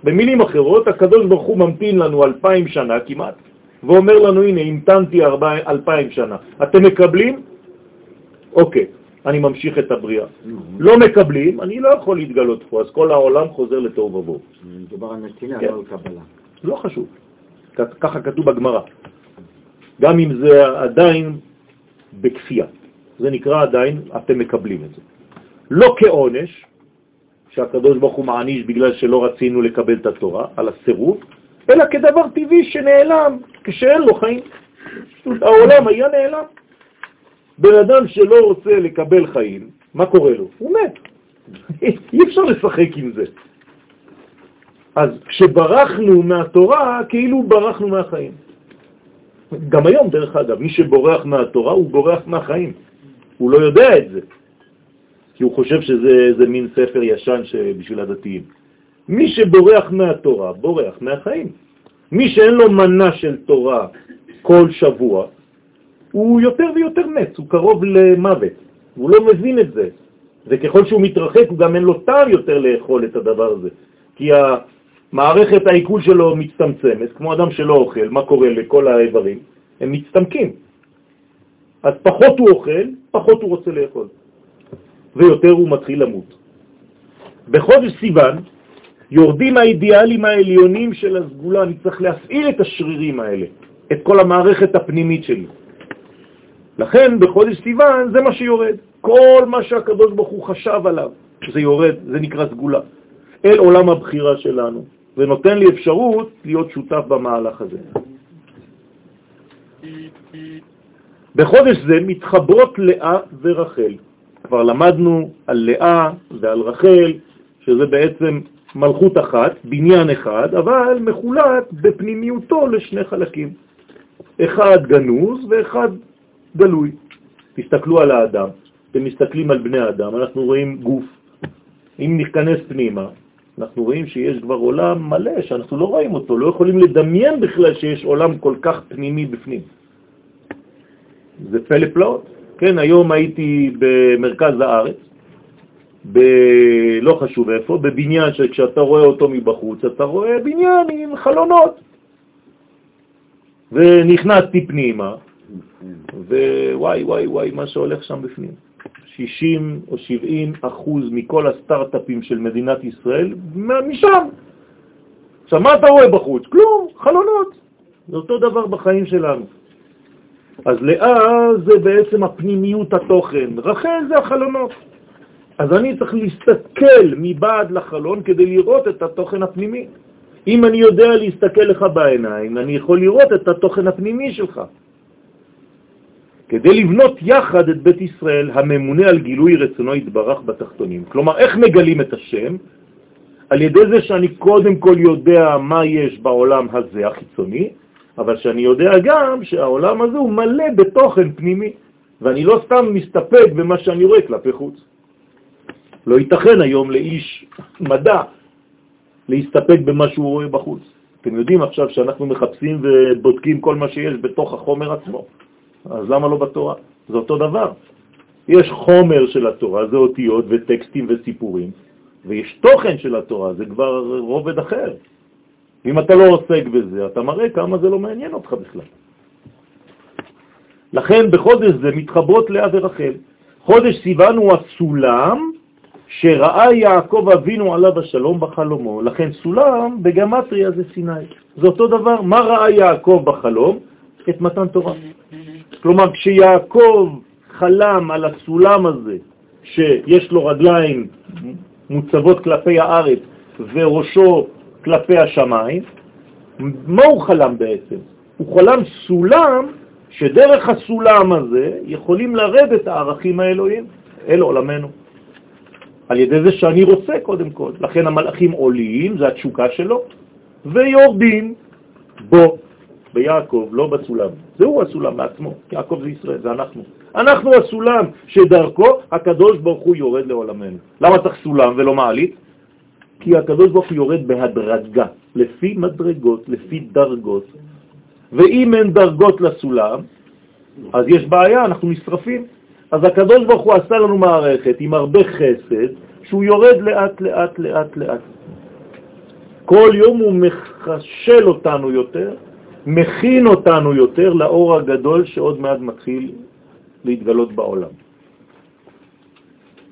במילים אחרות, הקדוש ברוך הוא ממתין לנו אלפיים שנה כמעט, ואומר לנו, הנה, המתנתי אלפיים שנה. אתם מקבלים? אוקיי, אני ממשיך את הבריאה. לא מקבלים, אני לא יכול להתגלות פה, אז כל העולם חוזר לתוהו ובוהו. מדובר על נתינה, כן. לא על קבלה. לא חשוב, ככה כתוב בגמרא. גם אם זה עדיין בכפייה. זה נקרא עדיין, אתם מקבלים את זה. לא כעונש, שהקדוש ברוך הוא מעניש בגלל שלא רצינו לקבל את התורה, על הסירוב, אלא כדבר טבעי שנעלם כשאין לו חיים. העולם היה נעלם. בן אדם שלא רוצה לקבל חיים, מה קורה לו? הוא מת. [LAUGHS] אי אפשר לשחק עם זה. אז כשברחנו מהתורה, כאילו ברחנו מהחיים. גם היום, דרך אגב, מי שבורח מהתורה הוא בורח מהחיים. הוא לא יודע את זה, כי הוא חושב שזה זה מין ספר ישן בשביל הדתיים. מי שבורח מהתורה, בורח מהחיים. מי שאין לו מנה של תורה כל שבוע, הוא יותר ויותר מת, הוא קרוב למוות. הוא לא מבין את זה. וככל שהוא מתרחק, הוא גם אין לו טעם יותר לאכול את הדבר הזה. כי מערכת העיכול שלו מצטמצמת, כמו אדם שלא אוכל, מה קורה לכל האיברים? הם מצטמקים. אז פחות הוא אוכל, פחות הוא רוצה לאכול, ויותר הוא מתחיל למות. בחודש סיוון יורדים האידיאלים העליונים של הסגולה, אני צריך להפעיל את השרירים האלה, את כל המערכת הפנימית שלי. לכן בחודש סיוון זה מה שיורד. כל מה שהקדוש ברוך הוא חשב עליו, זה יורד, זה נקרא סגולה, אל עולם הבחירה שלנו, ונותן לי אפשרות להיות שותף במהלך הזה. בחודש זה מתחברות לאה ורחל. כבר למדנו על לאה ועל רחל, שזה בעצם מלכות אחת, בניין אחד, אבל מחולק בפנימיותו לשני חלקים. אחד גנוז ואחד גלוי. תסתכלו על האדם, אתם מסתכלים על בני האדם, אנחנו רואים גוף. אם ניכנס פנימה, אנחנו רואים שיש כבר עולם מלא שאנחנו לא רואים אותו, לא יכולים לדמיין בכלל שיש עולם כל כך פנימי בפנים. זה פלא פלאות. כן, היום הייתי במרכז הארץ, ב... לא חשוב איפה, בבניין שכשאתה רואה אותו מבחוץ, אתה רואה בניין עם חלונות. ונכנסתי פנימה, ווואי וואי וואי, מה שהולך שם בפנים. 60 או 70 אחוז מכל הסטארט-אפים של מדינת ישראל משם. עכשיו, מה אתה רואה בחוץ? כלום, חלונות. זה אותו דבר בחיים שלנו. אז לאה זה בעצם הפנימיות התוכן, רחל זה החלונות. אז אני צריך להסתכל מבעד לחלון כדי לראות את התוכן הפנימי. אם אני יודע להסתכל לך בעיניים, אני יכול לראות את התוכן הפנימי שלך. כדי לבנות יחד את בית ישראל הממונה על גילוי רצונו יתברך בתחתונים. כלומר, איך מגלים את השם? על ידי זה שאני קודם כל יודע מה יש בעולם הזה החיצוני, אבל שאני יודע גם שהעולם הזה הוא מלא בתוכן פנימי, ואני לא סתם מסתפק במה שאני רואה כלפי חוץ. לא ייתכן היום לאיש מדע להסתפק במה שהוא רואה בחוץ. אתם יודעים עכשיו שאנחנו מחפשים ובודקים כל מה שיש בתוך החומר עצמו. אז למה לא בתורה? זה אותו דבר. יש חומר של התורה, זה אותיות וטקסטים וסיפורים, ויש תוכן של התורה, זה כבר רובד אחר. אם אתה לא עוסק בזה, אתה מראה כמה זה לא מעניין אותך בכלל. לכן בחודש זה מתחברות לאה ורחל. חודש סיוון הוא הסולם שראה יעקב אבינו עליו השלום בחלומו. לכן סולם בגמטריה זה סיני. זה אותו דבר. מה ראה יעקב בחלום? את מתן תורה. כלומר, כשיעקב חלם על הסולם הזה, שיש לו רגליים מוצבות כלפי הארץ, וראשו כלפי השמיים, מה הוא חלם בעצם? הוא חלם סולם שדרך הסולם הזה יכולים לרדת הערכים האלוהים אל עולמנו. על ידי זה שאני רוצה קודם כל. לכן המלאכים עולים, זה התשוקה שלו, ויורדים בו, ביעקב, לא בסולם. זהו הסולם בעצמו, יעקב זה ישראל, זה אנחנו. אנחנו הסולם שדרכו הקדוש ברוך הוא יורד לעולמנו. למה צריך סולם ולא מעלית? כי הקדוש ברוך הוא יורד בהדרגה, לפי מדרגות, לפי דרגות. ואם אין דרגות לסולם, אז יש בעיה, אנחנו נשרפים. אז הקדוש ברוך הוא עשה לנו מערכת עם הרבה חסד, שהוא יורד לאט לאט לאט לאט. כל יום הוא מחשל אותנו יותר, מכין אותנו יותר לאור הגדול שעוד מעט מתחיל להתגלות בעולם.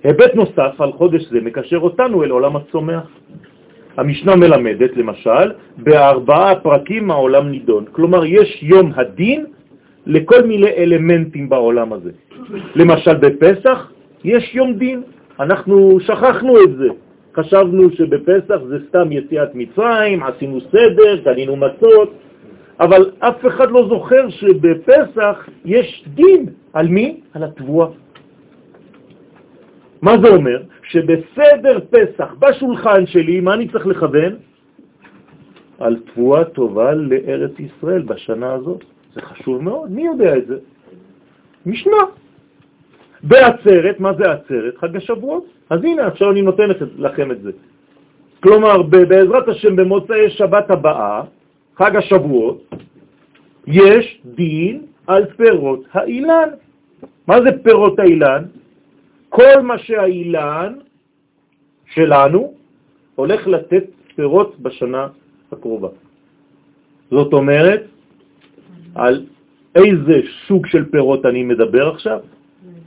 היבט נוסף על חודש זה מקשר אותנו אל עולם הצומח. המשנה מלמדת, למשל, בארבעה פרקים העולם נידון. כלומר, יש יום הדין לכל מיני אלמנטים בעולם הזה. למשל, בפסח יש יום דין. אנחנו שכחנו את זה. חשבנו שבפסח זה סתם יציאת מצרים, עשינו סדר, קנינו מצות, אבל אף אחד לא זוכר שבפסח יש דין. על מי? על התבואה. מה זה אומר? שבסדר פסח, בשולחן שלי, מה אני צריך לכוון? על תבואה טובה לארץ ישראל בשנה הזאת. זה חשוב מאוד. מי יודע את זה? משנה. בעצרת, מה זה עצרת? חג השבועות. אז הנה, עכשיו אני נותן לכם את זה. כלומר, בעזרת השם במוצאי שבת הבאה, חג השבועות, יש דין על פירות האילן. מה זה פירות האילן? כל מה שהאילן שלנו הולך לתת פירות בשנה הקרובה. זאת אומרת, על איזה סוג של פירות אני מדבר עכשיו?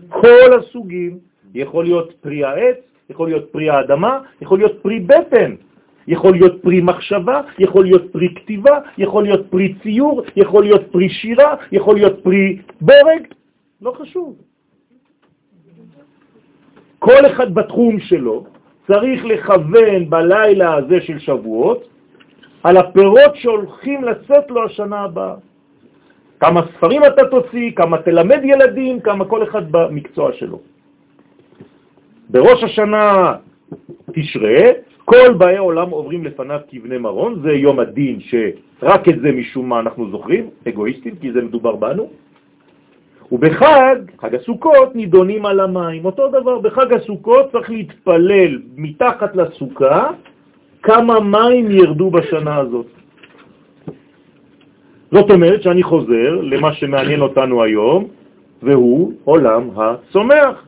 כל הסוגים. יכול להיות פרי העץ, יכול להיות פרי האדמה, יכול להיות פרי בטן, יכול להיות פרי מחשבה, יכול להיות פרי כתיבה, יכול להיות פרי ציור, יכול להיות פרי שירה, יכול להיות פרי בורג, לא חשוב. כל אחד בתחום שלו צריך לכוון בלילה הזה של שבועות על הפירות שהולכים לצאת לו השנה הבאה. כמה ספרים אתה תוציא, כמה תלמד ילדים, כמה כל אחד במקצוע שלו. בראש השנה תשרה, כל באי עולם עוברים לפניו כבני מרון, זה יום הדין שרק את זה משום מה אנחנו זוכרים, אגואיסטים, כי זה מדובר בנו. ובחג, חג הסוכות, נידונים על המים. אותו דבר, בחג הסוכות צריך להתפלל מתחת לסוכה כמה מים ירדו בשנה הזאת. זאת אומרת שאני חוזר למה שמעניין אותנו היום, והוא עולם הצומח.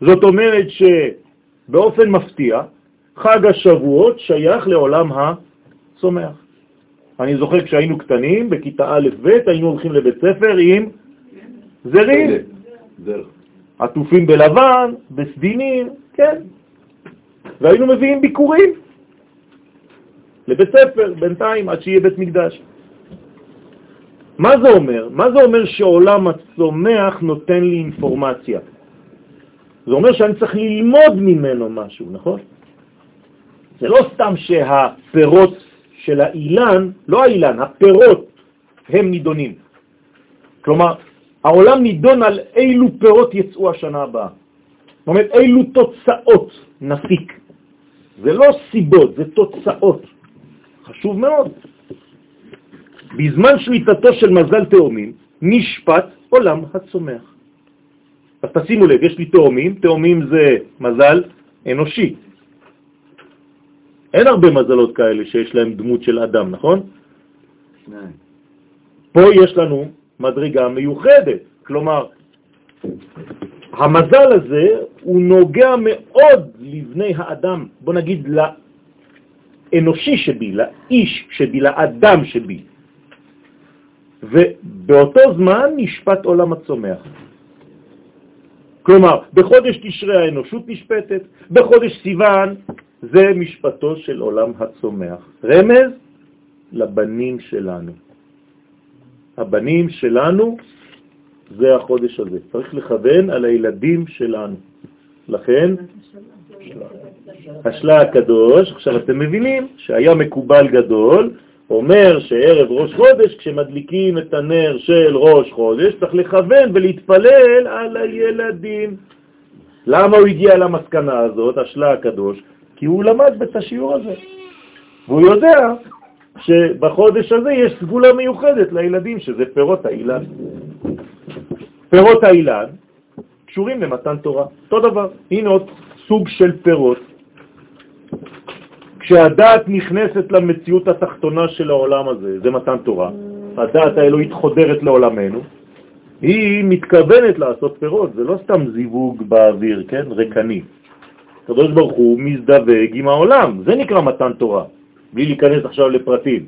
זאת אומרת שבאופן מפתיע, חג השבועות שייך לעולם הצומח. אני זוכר כשהיינו קטנים, בכיתה א' ב', היינו הולכים לבית ספר עם זרים, עטופים בלבן, בסדינים, כן, והיינו מביאים ביקורים לבית ספר בינתיים עד שיהיה בית מקדש. מה זה אומר? מה זה אומר שעולם הצומח נותן לי אינפורמציה? זה אומר שאני צריך ללמוד ממנו משהו, נכון? זה לא סתם שהפירות של האילן, לא האילן, הפירות הם נידונים. כלומר, העולם נידון על אילו פירות יצאו השנה הבאה. זאת אומרת, אילו תוצאות נפיק. זה לא סיבות, זה תוצאות. חשוב מאוד. בזמן שליטתו של מזל תאומים, נשפט עולם הצומח. אז תשימו לב, יש לי תאומים, תאומים זה מזל אנושי. אין הרבה מזלות כאלה שיש להם דמות של אדם, נכון? פה יש לנו מדרגה מיוחדת, כלומר, המזל הזה הוא נוגע מאוד לבני האדם, בוא נגיד לאנושי שבי, לאיש שבי, לאדם שבי. ובאותו זמן נשפט עולם הצומח. כלומר, בחודש תשרי האנושות נשפטת, בחודש סיוון זה משפטו של עולם הצומח. רמז לבנים שלנו. הבנים שלנו זה החודש הזה. צריך לכוון על הילדים שלנו. לכן, השלה הקדוש, עכשיו אתם מבינים שהיה מקובל גדול, אומר שערב ראש חודש, כשמדליקים את הנר של ראש חודש, צריך לכוון ולהתפלל על הילדים. למה הוא הגיע למסקנה הזאת, השלה הקדוש? כי הוא למד את השיעור הזה. והוא יודע שבחודש הזה יש סגולה מיוחדת לילדים, שזה פירות האילן. פירות האילן קשורים למתן תורה. אותו דבר, הנה עוד סוג של פירות. כשהדעת נכנסת למציאות התחתונה של העולם הזה, זה מתן תורה, הדעת האלוהית חודרת לעולמנו, היא מתכוונת לעשות פירות, זה לא סתם זיווג באוויר, כן? רקני. הקדוש ברוך הוא מזדווג עם העולם, זה נקרא מתן תורה, בלי להיכנס עכשיו לפרטים.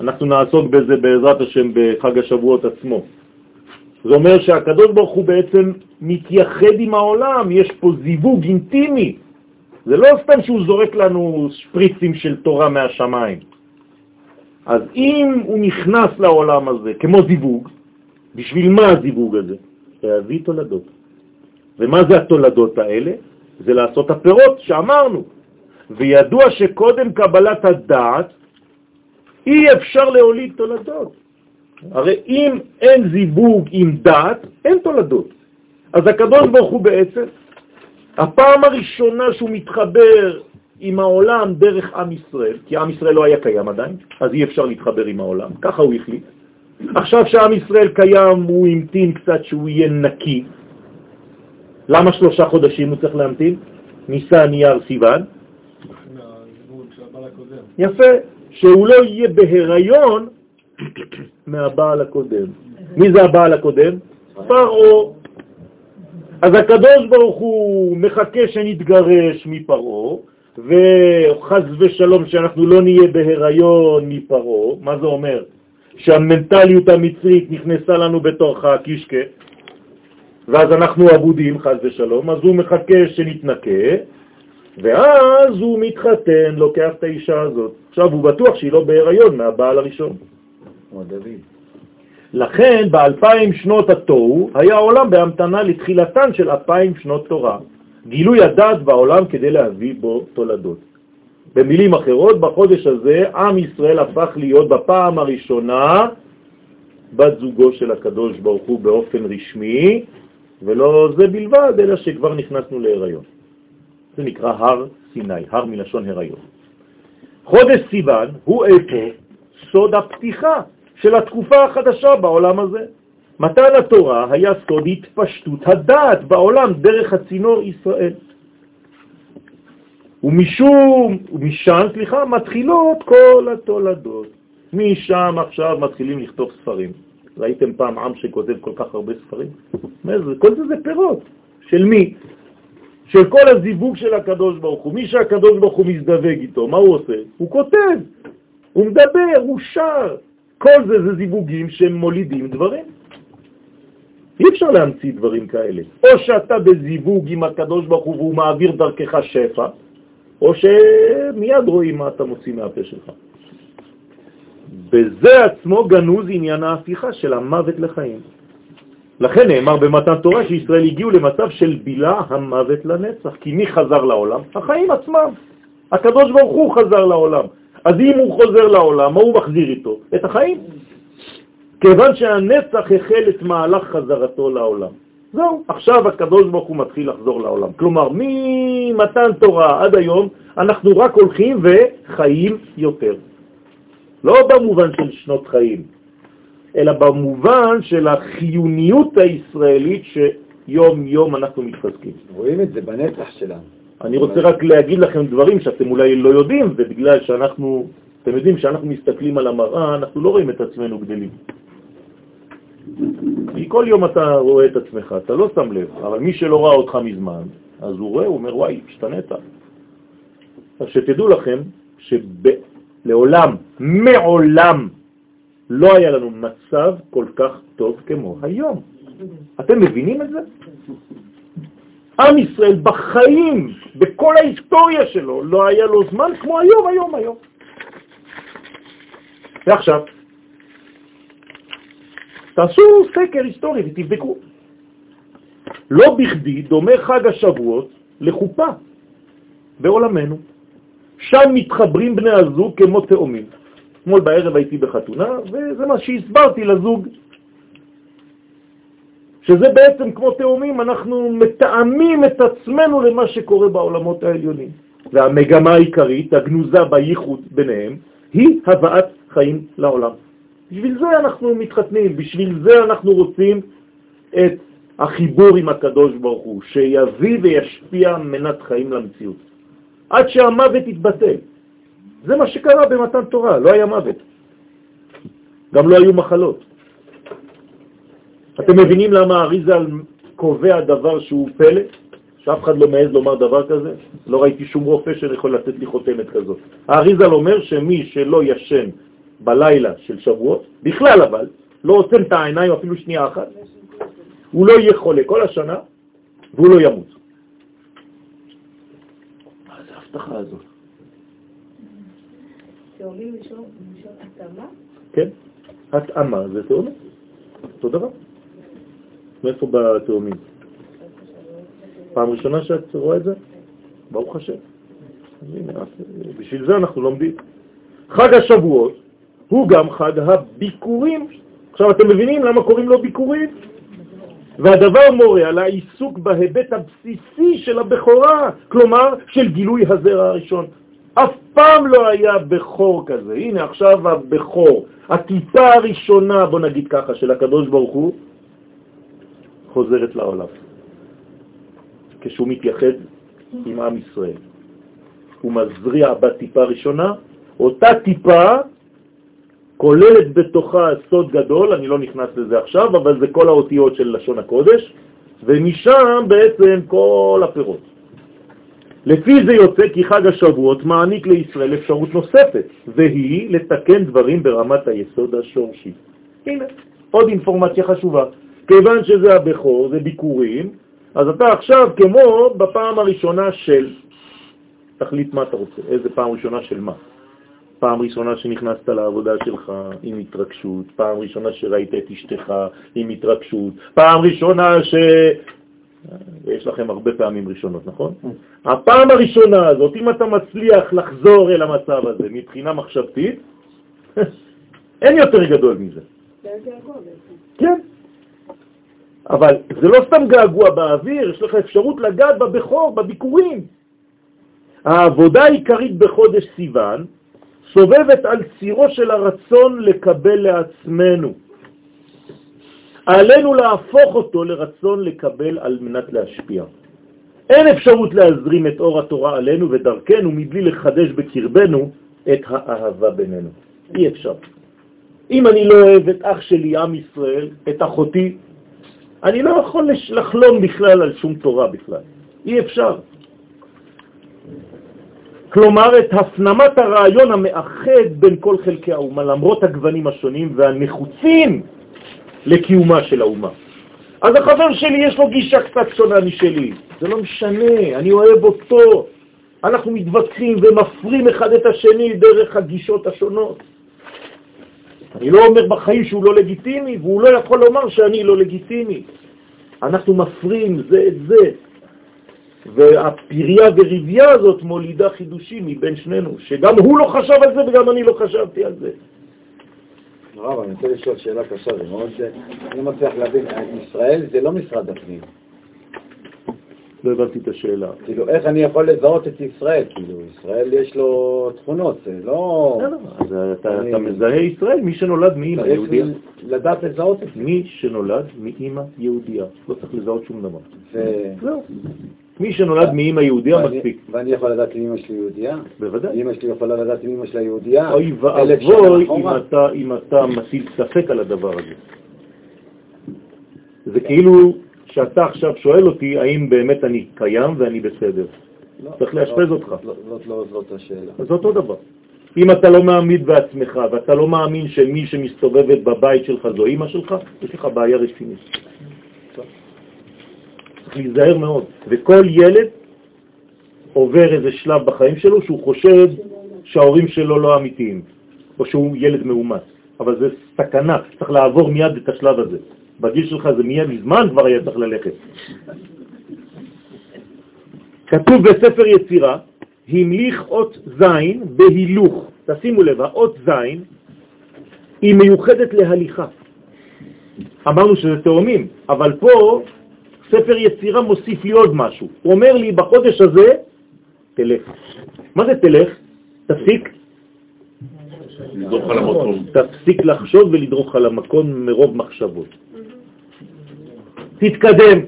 אנחנו נעסוק בזה בעזרת השם בחג השבועות עצמו. זה אומר שהקדוש ברוך הוא בעצם מתייחד עם העולם, יש פה זיווג אינטימי. זה לא סתם שהוא זורק לנו שפריצים של תורה מהשמיים. אז אם הוא נכנס לעולם הזה כמו זיווג, בשביל מה הזיווג הזה? להביא תולדות. ומה זה התולדות האלה? זה לעשות הפירות שאמרנו. וידוע שקודם קבלת הדעת אי אפשר להוליד תולדות. הרי אם אין זיווג עם דעת, אין תולדות. אז הקדוש ברוך הוא בעצם, הפעם הראשונה שהוא מתחבר עם העולם דרך עם ישראל, כי עם ישראל לא היה קיים עדיין, אז אי אפשר להתחבר עם העולם, ככה הוא החליט. עכשיו שעם ישראל קיים, הוא המתין קצת שהוא יהיה נקי. למה שלושה חודשים הוא צריך להמתין? ניסה נייר סיוון. יפה, שהוא לא יהיה בהיריון מהבעל הקודם. מי זה הבעל הקודם? פרעה. אז הקדוש ברוך הוא מחכה שנתגרש מפרעה, וחז ושלום שאנחנו לא נהיה בהיריון מפרעה. מה זה אומר? שהמנטליות המצרית נכנסה לנו בתוך הקישקה, ואז אנחנו עבודים, חז ושלום, אז הוא מחכה שנתנקה, ואז הוא מתחתן, לוקח את האישה הזאת. עכשיו הוא בטוח שהיא לא בהיריון מהבעל הראשון. לכן באלפיים שנות התוהו היה העולם בהמתנה לתחילתן של אלפיים שנות תורה. גילוי הדעת בעולם כדי להביא בו תולדות. במילים אחרות, בחודש הזה עם ישראל הפך להיות בפעם הראשונה בת זוגו של הקדוש ברוך הוא באופן רשמי, ולא זה בלבד, אלא שכבר נכנסנו להיריון. זה נקרא הר סיני, הר מלשון הריון. חודש סיוון הוא איפה סוד הפתיחה של התקופה החדשה בעולם הזה. מתן התורה היה סוד התפשטות הדעת בעולם דרך הצינור ישראל. ומשום, ומשם, סליחה, מתחילות כל התולדות. משם עכשיו מתחילים לכתוב ספרים. ראיתם פעם עם שכותב כל כך הרבה ספרים? כל זה זה פירות. של מי? של כל הזיווג של הקדוש ברוך הוא. מי שהקדוש ברוך הוא מזדווג איתו, מה הוא עושה? הוא כותב, הוא מדבר, הוא שר. כל זה זה זיווגים שמולידים דברים. אי אפשר להמציא דברים כאלה. או שאתה בזיווג עם הקדוש ברוך הוא והוא מעביר דרכך שפע, או שמיד רואים מה אתה מוציא מהפה שלך. בזה עצמו גנוז עניין ההפיכה של המוות לחיים. לכן נאמר במתן תורה שישראל הגיעו למצב של בילה המוות לנצח. כי מי חזר לעולם? החיים עצמם. הקדוש ברוך הוא חזר לעולם. אז אם הוא חוזר לעולם, מה הוא מחזיר איתו? את החיים. כיוון שהנצח החל את מהלך חזרתו לעולם. זהו, עכשיו הקדוש ברוך הוא מתחיל לחזור לעולם. כלומר, ממתן תורה עד היום, אנחנו רק הולכים וחיים יותר. לא במובן של שנות חיים, אלא במובן של החיוניות הישראלית שיום יום אנחנו מתחזקים. רואים את זה בנצח שלנו. אני רוצה רק להגיד לכם דברים שאתם אולי לא יודעים, ובגלל שאנחנו, אתם יודעים שאנחנו מסתכלים על המראה, אנחנו לא רואים את עצמנו גדלים. כי כל יום אתה רואה את עצמך, אתה לא שם לב, אבל מי שלא ראה אותך מזמן, אז הוא רואה, הוא אומר, וואי, השתנית. אז שתדעו לכם שלעולם, מעולם, לא היה לנו מצב כל כך טוב כמו היום. אתם מבינים את זה? עם ישראל בחיים, בכל ההיסטוריה שלו, לא היה לו זמן כמו היום, היום, היום. ועכשיו, תעשו סקר היסטורי ותבדקו. לא בכדי דומה חג השבועות לחופה. בעולמנו. שם מתחברים בני הזוג כמו תאומים. אתמול בערב הייתי בחתונה, וזה מה שהסברתי לזוג. שזה בעצם כמו תאומים, אנחנו מתאמים את עצמנו למה שקורה בעולמות העליונים. והמגמה העיקרית, הגנוזה בייחוד ביניהם, היא הבאת חיים לעולם. בשביל זה אנחנו מתחתנים, בשביל זה אנחנו רוצים את החיבור עם הקדוש ברוך הוא, שיביא וישפיע מנת חיים למציאות. עד שהמוות יתבטל. זה מה שקרה במתן תורה, לא היה מוות. גם לא היו מחלות. אתם מבינים למה אריזל קובע דבר שהוא פלא? שאף אחד לא מעז לומר דבר כזה? לא ראיתי שום רופא שיכול לתת לי חותמת כזאת. האריזל אומר שמי שלא ישן בלילה של שבועות, בכלל אבל, לא עוצם את העיניים אפילו שנייה אחת, הוא לא יהיה חולה כל השנה והוא לא ימות. ההבטחה הזאת? שעולים לשאול התאמה? כן, התאמה זה תאומים, אותו דבר. מאיפה בא התאומים? פעם ראשונה שאת רואה את זה? ברוך השם. בשביל זה אנחנו לומדים. חג השבועות הוא גם חג הביקורים. עכשיו אתם מבינים למה קוראים לו ביקורים? והדבר מורה על העיסוק בהיבט הבסיסי של הבכורה, כלומר של גילוי הזרע הראשון. אף פעם לא היה בכור כזה. הנה עכשיו הבכור, הטיפה הראשונה, בוא נגיד ככה, של הקדוש ברוך הוא, חוזרת לעולם. כשהוא מתייחד עם עם ישראל. הוא מזריע בטיפה ראשונה, אותה טיפה כוללת בתוכה סוד גדול, אני לא נכנס לזה עכשיו, אבל זה כל האותיות של לשון הקודש, ומשם בעצם כל הפירות. לפי זה יוצא כי חג השבועות מעניק לישראל אפשרות נוספת, והיא לתקן דברים ברמת היסוד השורשי. הנה, עוד אינפורמציה חשובה. כיוון שזה הבכור, זה ביקורים, אז אתה עכשיו כמו בפעם הראשונה של, תחליט מה אתה רוצה, איזה פעם ראשונה של מה. פעם ראשונה שנכנסת לעבודה שלך עם התרגשות, פעם ראשונה שראית את אשתך עם התרגשות, פעם ראשונה ש... יש לכם הרבה פעמים ראשונות, נכון? הפעם הראשונה הזאת, אם אתה מצליח לחזור אל המצב הזה מבחינה מחשבתית, [LAUGHS] אין יותר גדול מזה. כן. אבל זה לא סתם געגוע באוויר, יש לך אפשרות לגעת בבכור, בביקורים. העבודה העיקרית בחודש סיוון סובבת על צירו של הרצון לקבל לעצמנו. עלינו להפוך אותו לרצון לקבל על מנת להשפיע. אין אפשרות להזרים את אור התורה עלינו ודרכנו מבלי לחדש בקרבנו את האהבה בינינו. אי אפשר. אם אני לא אוהב את אח שלי, עם ישראל, את אחותי, אני לא יכול לחלום בכלל על שום תורה בכלל. אי אפשר. כלומר, את הפנמת הרעיון המאחד בין כל חלקי האומה, למרות הגוונים השונים והנחוצים לקיומה של האומה. אז החבר שלי יש לו גישה קצת שונה משלי, זה לא משנה, אני אוהב אותו. אנחנו מתווכחים ומפרים אחד את השני דרך הגישות השונות. אני לא אומר בחיים שהוא לא לגיטימי, והוא לא יכול לומר שאני לא לגיטימי. אנחנו מפרים זה את זה. והפריה וריביה הזאת מולידה חידושים מבין שנינו, שגם הוא לא חשב על זה וגם אני לא חשבתי על זה. רב, אני רוצה לשאול שאלה קשה, זה מאוד... אני לא מצליח להבין, ישראל זה לא משרד הפנים. לא הבנתי את השאלה. כאילו, איך אני יכול לזהות את ישראל? כאילו, ישראל יש לו תכונות, זה לא... אז אתה מזהה ישראל, מי שנולד מאמא יהודיה. לדעת לזהות את זה. מי שנולד מאמא יהודיה. לא צריך לזהות שום דבר. זהו. מי שנולד מאמא יהודיה מספיק. ואני יכול לדעת אם אמא שלי יהודיה? בוודאי. אמא שלי יכולה לדעת אם אמא שלה יהודיה? אוי ואבוי אם אתה מטיל ספק על הדבר הזה. זה כאילו שאתה עכשיו שואל אותי האם באמת אני קיים ואני בסדר. לא, צריך לאשפז לא, אותך. זאת לא השאלה. זה אותו דבר. אם אתה לא מאמין בעצמך ואתה לא מאמין שמי שמסתובבת בבית שלך זו אמא שלך, יש לך בעיה רצינית. צריך להיזהר מאוד. וכל ילד עובר איזה שלב בחיים שלו שהוא חושב שההורים שלו לא אמיתיים, או שהוא ילד מאומץ. אבל זה סכנה, צריך לעבור מיד את השלב הזה. בגיל שלך זה מיד מזמן כבר היה צריך ללכת. כתוב בספר יצירה המליך אות זין בהילוך. תשימו לב, האות זין היא מיוחדת להליכה. אמרנו שזה תאומים, אבל פה ספר יצירה מוסיף לי עוד משהו. הוא אומר לי, בחודש הזה, תלך. מה זה תלך? תפסיק. לדרוך על המקום. תפסיק לחשוב ולדרוך על המקום מרוב מחשבות. תתקדם.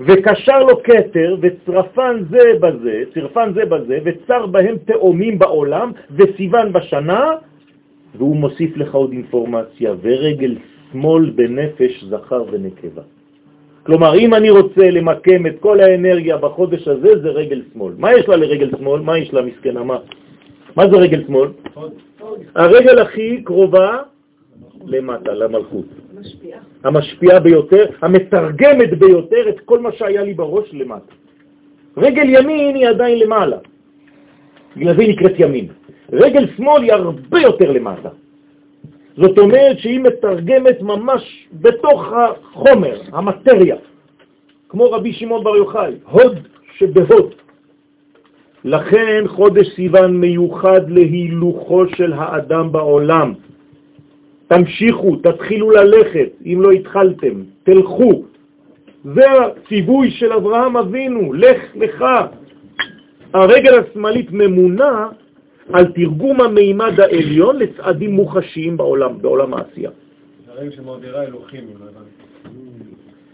וקשר לו כתר וצרפן זה בזה, צרפן זה בזה, וצר בהם תאומים בעולם, וסיוון בשנה, והוא מוסיף לך עוד אינפורמציה, ורגל שמאל בנפש זכר ונקבה. כלומר, אם אני רוצה למקם את כל האנרגיה בחודש הזה, זה רגל שמאל. מה יש לה לרגל שמאל? מה יש לה מסכנה? מה? מה זה רגל שמאל? הרגל הכי קרובה למטה, למלכות. משפיעה. המשפיעה ביותר, המתרגמת ביותר את כל מה שהיה לי בראש למטה. רגל ימין היא עדיין למעלה, בגלל זה היא נקראת ימין. רגל שמאל היא הרבה יותר למטה. זאת אומרת שהיא מתרגמת ממש בתוך החומר, המטריה, כמו רבי שמעון בר יוחאי, הוד שבהוד. לכן חודש סיוון מיוחד להילוכו של האדם בעולם. תמשיכו, תתחילו ללכת, אם לא התחלתם, תלכו. זה הציווי של אברהם אבינו, לך לך. הרגל השמאלית ממונה על תרגום המימד העליון לצעדים מוחשיים בעולם, בעולם העשייה. לא.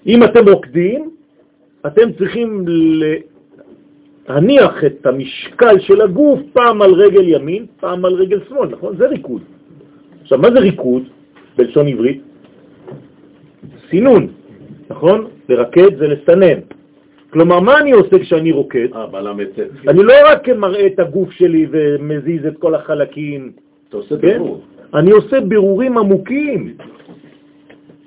אם אתם רוקדים, אתם צריכים להניח את המשקל של הגוף פעם על רגל ימין, פעם על רגל שמאל, נכון? זה ריקוד. עכשיו, מה זה ריקוד בלשון עברית? סינון, נכון? לרקד זה לסנן. כלומר, מה אני עושה כשאני רוקד? אה, בל"ט. אני לא רק מראה את הגוף שלי ומזיז את כל החלקים, אתה עושה כן? בירור. אני עושה בירורים עמוקים.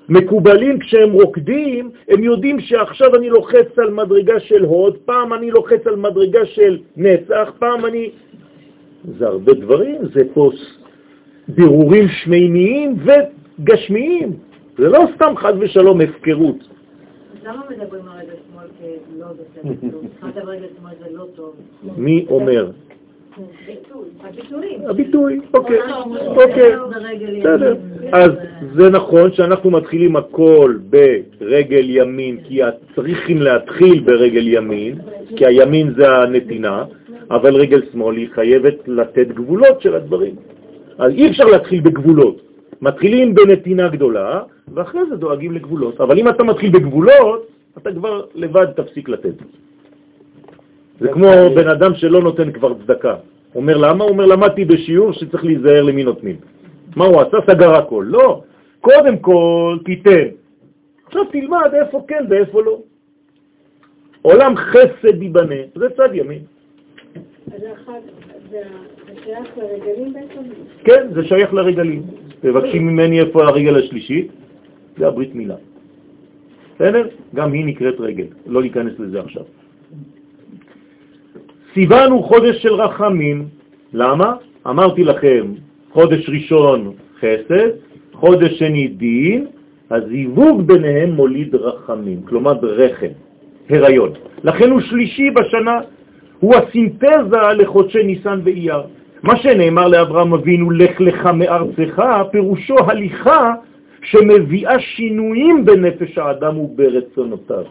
מקובלים כשהם רוקדים, הם יודעים שעכשיו אני לוחץ על מדרגה של הוד, פעם אני לוחץ על מדרגה של נצח, פעם אני... זה הרבה דברים, זה פה ס- בירורים שמימיים וגשמיים. זה לא סתם חד ושלום הפקרות. אז למה מדברים על רגל שמאל כלא בסדר טוב? מבחינת הרגל שמאל זה לא טוב. מי אומר? הביטוי, אוקיי, אוקיי. בסדר. אז זה נכון שאנחנו מתחילים הכל ברגל ימין, כי צריכים להתחיל ברגל ימין, כי הימין זה הנתינה, אבל רגל שמאל היא חייבת לתת גבולות של הדברים. אז אי אפשר להתחיל בגבולות. מתחילים בנתינה גדולה, ואחרי זה דואגים לגבולות. אבל אם אתה מתחיל בגבולות, אתה כבר לבד תפסיק לתת. זה כמו בן אדם שלא נותן כבר צדקה. אומר למה? הוא אומר למדתי בשיעור שצריך להיזהר למי נותנים. מה הוא עשה? סגר הכל. לא, קודם כל תיתן. עכשיו תלמד איפה כן ואיפה לא. עולם חסד ייבנה, זה צד ימין. אז זה אחד, זה זה שייך לרגלים בעצם? כן, זה שייך לרגלים. מבקשים ממני איפה הרגל השלישית, זה הברית מילה. בסדר? גם היא נקראת רגל, לא להיכנס לזה עכשיו. סיוון הוא חודש של רחמים. למה? אמרתי לכם, חודש ראשון חסד, חודש שני דין, הזיווג ביניהם מוליד רחמים, כלומר רחם, הריון. לכן הוא שלישי בשנה, הוא הסינתזה לחודשי ניסן ואייר. מה שנאמר לאברהם אבינו, לך לך מארצך, פירושו הליכה שמביאה שינויים בנפש האדם וברצונותיו.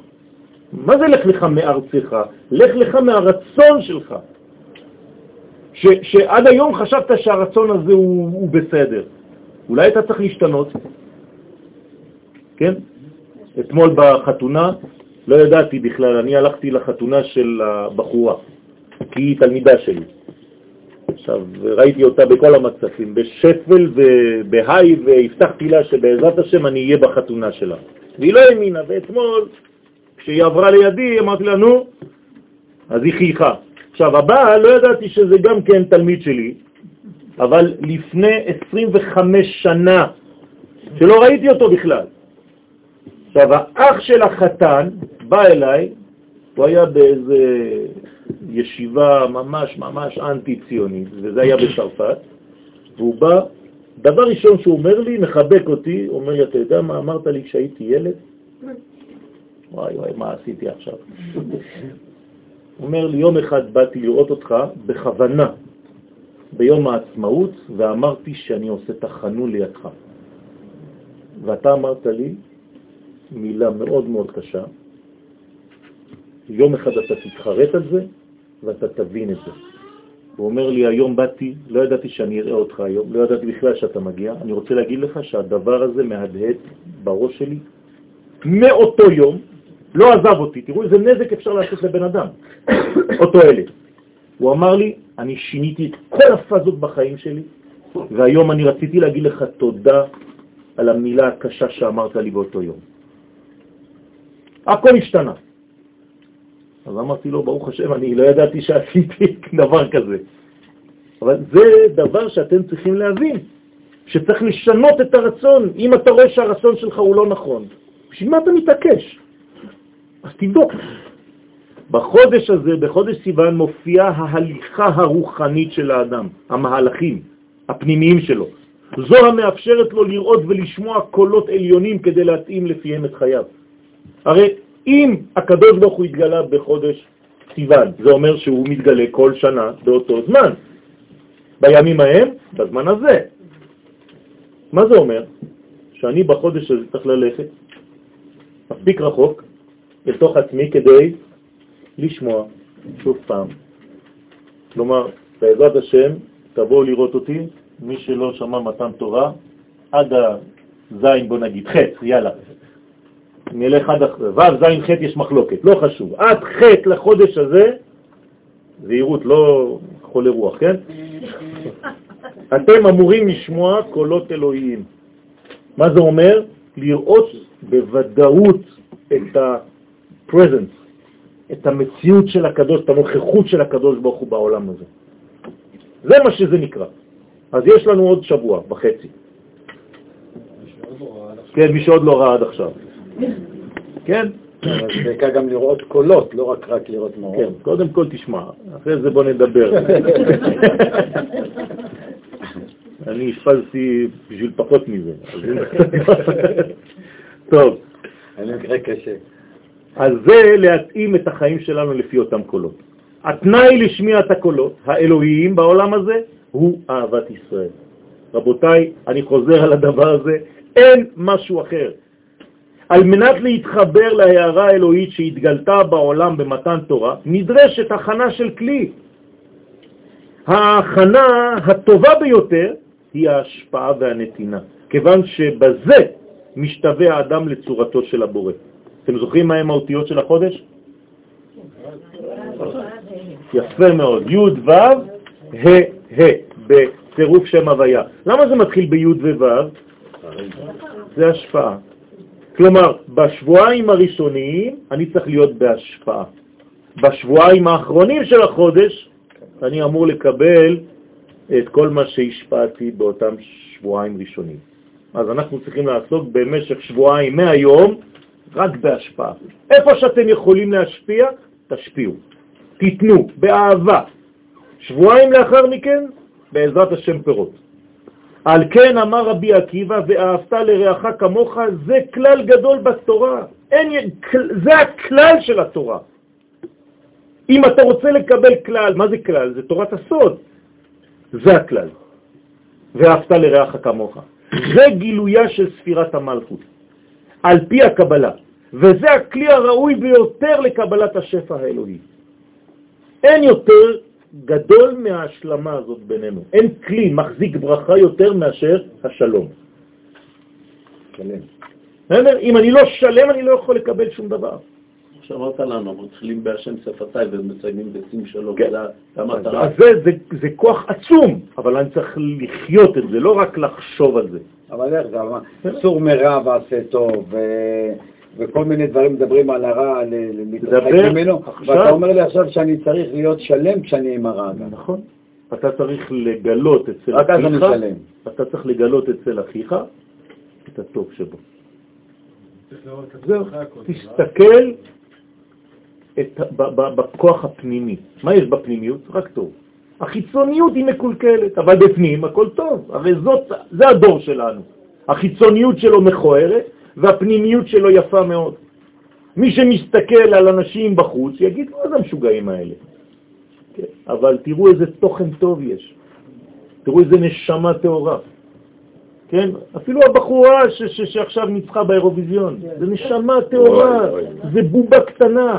מה זה לך לך מארצך? לך לך מהרצון שלך. ש, שעד היום חשבת שהרצון הזה הוא, הוא בסדר. אולי אתה צריך להשתנות. כן? אתמול בחתונה לא ידעתי בכלל, אני הלכתי לחתונה של הבחורה, כי היא תלמידה שלי. עכשיו, ראיתי אותה בכל המצבים, בשפל ובהי, והבטחתי לה שבעזרת השם אני אהיה בחתונה שלה. והיא לא האמינה, ואתמול, כשהיא עברה לידי, אמרתי לה, נו, אז היא חייכה. עכשיו, הבעל, לא ידעתי שזה גם כן תלמיד שלי, אבל לפני 25 שנה, שלא ראיתי אותו בכלל. עכשיו, האח של החתן בא אליי, הוא היה באיזה ישיבה ממש ממש אנטי-ציונית, וזה היה בצרפת, והוא בא, דבר ראשון שהוא אומר לי, מחבק אותי, אומר לי, אתה יודע מה אמרת לי כשהייתי ילד? וואי וואי, מה עשיתי עכשיו? אומר לי, יום אחד באתי לראות אותך בכוונה ביום העצמאות, ואמרתי שאני עושה את החנון לידך. ואתה אמרת לי מילה מאוד מאוד קשה, יום אחד אתה תתחרט על זה ואתה תבין את זה. הוא אומר לי, היום באתי, לא ידעתי שאני אראה אותך היום, לא ידעתי בכלל שאתה מגיע. אני רוצה להגיד לך שהדבר הזה מהדהד בראש שלי מאותו יום, לא עזב אותי. תראו איזה נזק אפשר לעשות לבן אדם, אותו אלה. הוא אמר לי, אני שיניתי את כל הפאזות בחיים שלי, והיום אני רציתי להגיד לך תודה על המילה הקשה שאמרת לי באותו יום. הכל השתנה. אז אמרתי לו, ברוך השם, אני לא ידעתי שעשיתי [LAUGHS] דבר כזה. אבל זה דבר שאתם צריכים להבין, שצריך לשנות את הרצון. אם אתה רואה שהרצון שלך הוא לא נכון, בשביל מה אתה מתעקש? אז תבדוק. בחודש הזה, בחודש סיוון, מופיעה ההליכה הרוחנית של האדם, המהלכים הפנימיים שלו. זו המאפשרת לו לראות ולשמוע קולות עליונים כדי להתאים לפיהם את חייו. הרי אם הקדוש ברוך הוא התגלה בחודש סיוון, זה אומר שהוא מתגלה כל שנה באותו זמן. בימים ההם, בזמן הזה. מה זה אומר? שאני בחודש הזה צריך ללכת מספיק רחוק לתוך עצמי כדי לשמוע שוב פעם. כלומר, בעזרת השם, תבואו לראות אותי, מי שלא שמע מתן תורה, עד הזין, בוא נגיד, חץ, יאללה. נלך עד אחרי, ו', ז', ח' יש מחלוקת, לא חשוב. עד ח' לחודש הזה, זהירות, לא חולה רוח, כן? [LAUGHS] אתם אמורים לשמוע קולות אלוהיים. מה זה אומר? לראות בוודאות את ה-presence, את המציאות של הקדוש, את הנוכחות של הקדוש ברוך הוא בעולם הזה. זה מה שזה נקרא. אז יש לנו עוד שבוע וחצי. כן, מי שעוד לא ראה עד עכשיו. כן? אבל זה בעיקר גם לראות קולות, לא רק רק לראות מורות. כן, קודם כל תשמע, אחרי זה בוא נדבר. [LAUGHS] אני השפזתי בשביל פחות מזה. טוב, אני מקרה קשה. אז זה להתאים את החיים שלנו לפי אותם קולות. התנאי לשמיעת הקולות האלוהיים בעולם הזה הוא אהבת ישראל. רבותיי, אני חוזר על הדבר הזה, אין משהו אחר. על מנת להתחבר להערה האלוהית שהתגלתה בעולם במתן תורה, נדרשת הכנה של כלי. ההכנה הטובה ביותר היא ההשפעה והנתינה, כיוון שבזה משתווה האדם לצורתו של הבורא. אתם זוכרים מה הם האותיות של החודש? יפה מאוד, י' ו' ה' ה' בצירוף שם הוויה. למה זה מתחיל בי' וו'? זה השפעה. כלומר, בשבועיים הראשוניים אני צריך להיות בהשפעה. בשבועיים האחרונים של החודש אני אמור לקבל את כל מה שהשפעתי באותם שבועיים ראשונים. אז אנחנו צריכים לעסוק במשך שבועיים מהיום רק בהשפעה. איפה שאתם יכולים להשפיע, תשפיעו. תיתנו, באהבה. שבועיים לאחר מכן, בעזרת השם פירות. על כן אמר רבי עקיבא, ואהבת לרעך כמוך, זה כלל גדול בתורה. אין, זה הכלל של התורה. אם אתה רוצה לקבל כלל, מה זה כלל? זה תורת הסוד. זה הכלל. ואהבת לרעך כמוך. זה גילויה של ספירת המלכות, על פי הקבלה, וזה הכלי הראוי ביותר לקבלת השפע האלוהי. אין יותר גדול מההשלמה הזאת בינינו. אין כלי מחזיק ברכה יותר מאשר השלום. שלם. אם אני לא שלם, אני לא יכול לקבל שום דבר. שאמרת לנו, מתחילים בהשם שפתיי ומסיימים בשים שלום, כן. זה המטרה. אז זה, זה, זה כוח עצום, אבל אני צריך לחיות את זה, לא רק לחשוב על זה. אבל איך זה, אבל סור מרע ועשה טוב, ו- וכל מיני דברים מדברים על הרע, ל- ל- להתרחק ממנו. ואתה אומר לי עכשיו שאני צריך להיות שלם כשאני עם הרע. נכון. אתה צריך לגלות אצל רק אז אני אחיך, שלם. אתה צריך לגלות אצל אחיך את הטוב שבו. זהו, תסתכל את, ב, ב, בכוח הפנימי. מה יש בפנימיות? רק טוב. החיצוניות היא מקולקלת, אבל בפנים הכל טוב. הרי זאת, זה הדור שלנו. החיצוניות שלו מכוערת והפנימיות שלו יפה מאוד. מי שמסתכל על אנשים בחוץ יגיד, מה זה המשוגעים האלה? כן, אבל תראו איזה תוכן טוב יש. תראו איזה נשמה טהורה. כן? אפילו הבחורה ש- ש- שעכשיו ניצחה באירוויזיון, זה נשמה טהורה, אוי. זה בובה קטנה,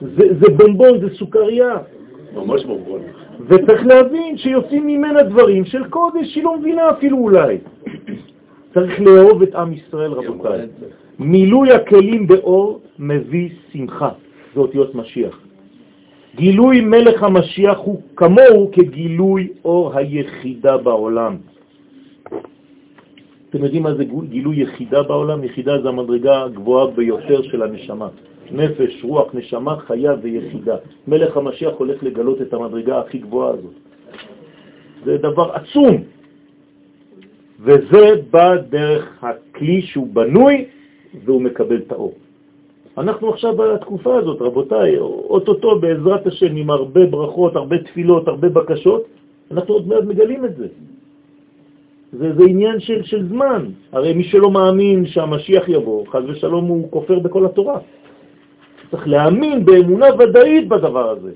זה, זה בונבון, זה סוכריה. ממש בורבון. וצריך להבין שיוצאים ממנה דברים של קודש שהיא לא מבינה אפילו אולי. צריך לאהוב את עם ישראל, רבותיי. מילוי הכלים באור מביא שמחה, זה אותיות משיח. גילוי מלך המשיח הוא כמוהו כגילוי אור היחידה בעולם. אתם יודעים מה זה גילוי יחידה בעולם? יחידה זה המדרגה הגבוהה ביותר של הנשמה. נפש, רוח, נשמה, חיה ויחידה. מלך המשיח הולך לגלות את המדרגה הכי גבוהה הזאת. זה דבר עצום. וזה בא דרך הכלי שהוא בנוי והוא מקבל את האור. אנחנו עכשיו בתקופה הזאת, רבותיי, אוטוטו בעזרת השם עם הרבה ברכות, הרבה תפילות, הרבה בקשות, אנחנו עוד מעט מגלים את זה. זה, זה עניין של, של זמן. הרי מי שלא מאמין שהמשיח יבוא, חז ושלום הוא כופר בכל התורה. צריך להאמין באמונה ודאית בדבר הזה.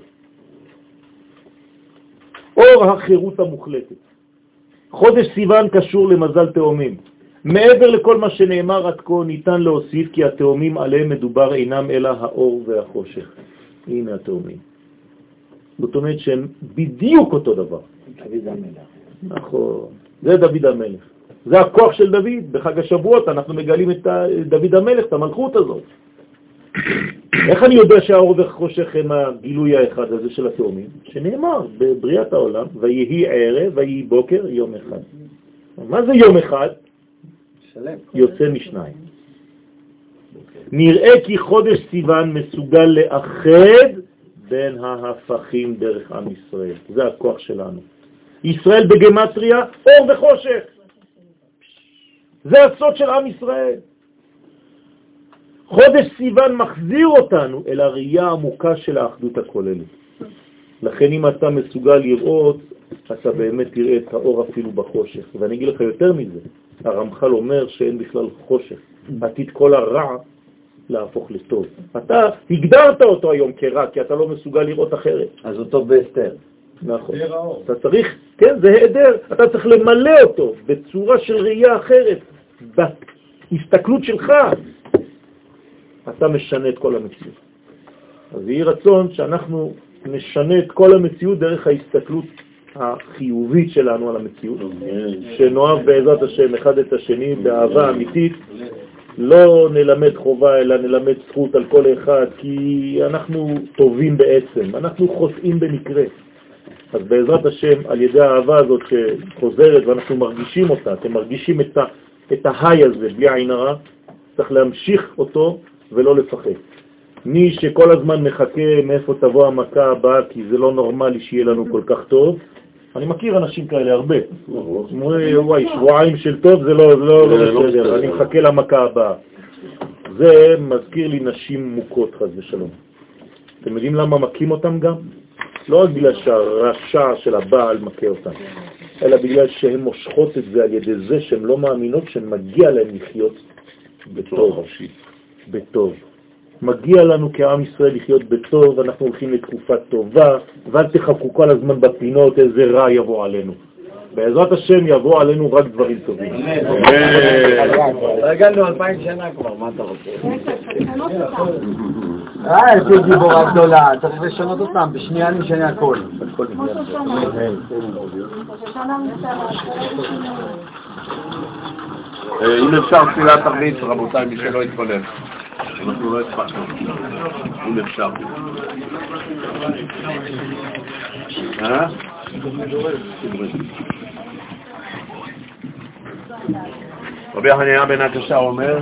אור החירות המוחלטת. חודש סיוון קשור למזל תאומים. מעבר לכל מה שנאמר עד כה ניתן להוסיף כי התאומים עליהם מדובר אינם אלא האור והחושך. הנה התאומים. זאת אומרת שהם בדיוק אותו דבר. דוד המלך. נכון, זה דוד המלך. זה הכוח של דוד. בחג השבועות אנחנו מגלים את דוד המלך, את המלכות הזאת. איך אני יודע שהאור וחושך הם הגילוי האחד הזה של התאומים? שנאמר בבריאת העולם, ויהי ערב, ויהי בוקר, יום אחד. מה זה יום אחד? שלם. יוצא משניים. נראה כי חודש סיוון מסוגל לאחד בין ההפכים דרך עם ישראל. זה הכוח שלנו. ישראל בגמטריה, אור וחושך. זה הסוד של עם ישראל. חודש סיוון מחזיר אותנו אל הראייה העמוקה של האחדות הכוללת. לכן אם אתה מסוגל לראות, אתה באמת תראה את האור אפילו בחושך. ואני אגיד לך יותר מזה, הרמח"ל אומר שאין בכלל חושך. עתיד כל הרע להפוך לטוב. אתה הגדרת אותו היום כרע, כי אתה לא מסוגל לראות אחרת. אז הוא טוב בהסתר. נכון. אתה צריך, כן, זה היעדר, אתה צריך למלא אותו בצורה של ראייה אחרת, בהסתכלות שלך. אתה משנה את כל המציאות. אז יהי רצון שאנחנו נשנה את כל המציאות דרך ההסתכלות החיובית שלנו על המציאות, שנאהב בעזרת השם אחד את השני באהבה אמיתית, לא נלמד חובה אלא נלמד זכות על כל אחד, כי אנחנו טובים בעצם, אנחנו חוטאים במקרה. אז בעזרת השם, על ידי האהבה הזאת שחוזרת ואנחנו מרגישים אותה, אתם מרגישים את, ה, את ההיי הזה בלי עין הרע, צריך להמשיך אותו ולא לפחד. מי שכל הזמן מחכה מאיפה תבוא המכה הבאה, כי זה לא נורמלי שיהיה לנו כל כך טוב, אני מכיר אנשים כאלה הרבה. וואי, שבועיים של טוב זה לא, לא, לא לא בסדר, בסדר. אני מחכה למכה הבאה. זה מזכיר לי נשים מוכות, חס ושלום. אתם יודעים למה מכים אותם גם? לא רק בגלל שהרשע של הבעל מכה אותם, אלא בגלל שהן מושכות את זה על ידי זה שהן לא מאמינות שמגיע להן לחיות בטוב. בטוב. מגיע לנו כעם ישראל לחיות בטוב, אנחנו הולכים לתקופה טובה, ואל תחכו כל הזמן בפינות איזה רע יבוא עלינו. בעזרת השם יבוא עלינו רק דברים טובים. רגלנו אלפיים שנה כבר, מה אתה רוצה? אה, איזה גיבורה גדולה, צריך לשנות אותם, בשנייה אני משנה הכל. אה, אם אפשר תפילת תרמית, רבותיי, מי שלא יתפלל. אנחנו לא הספקנו. אם אפשר. אה? רבי חניה בן הקשה אומר,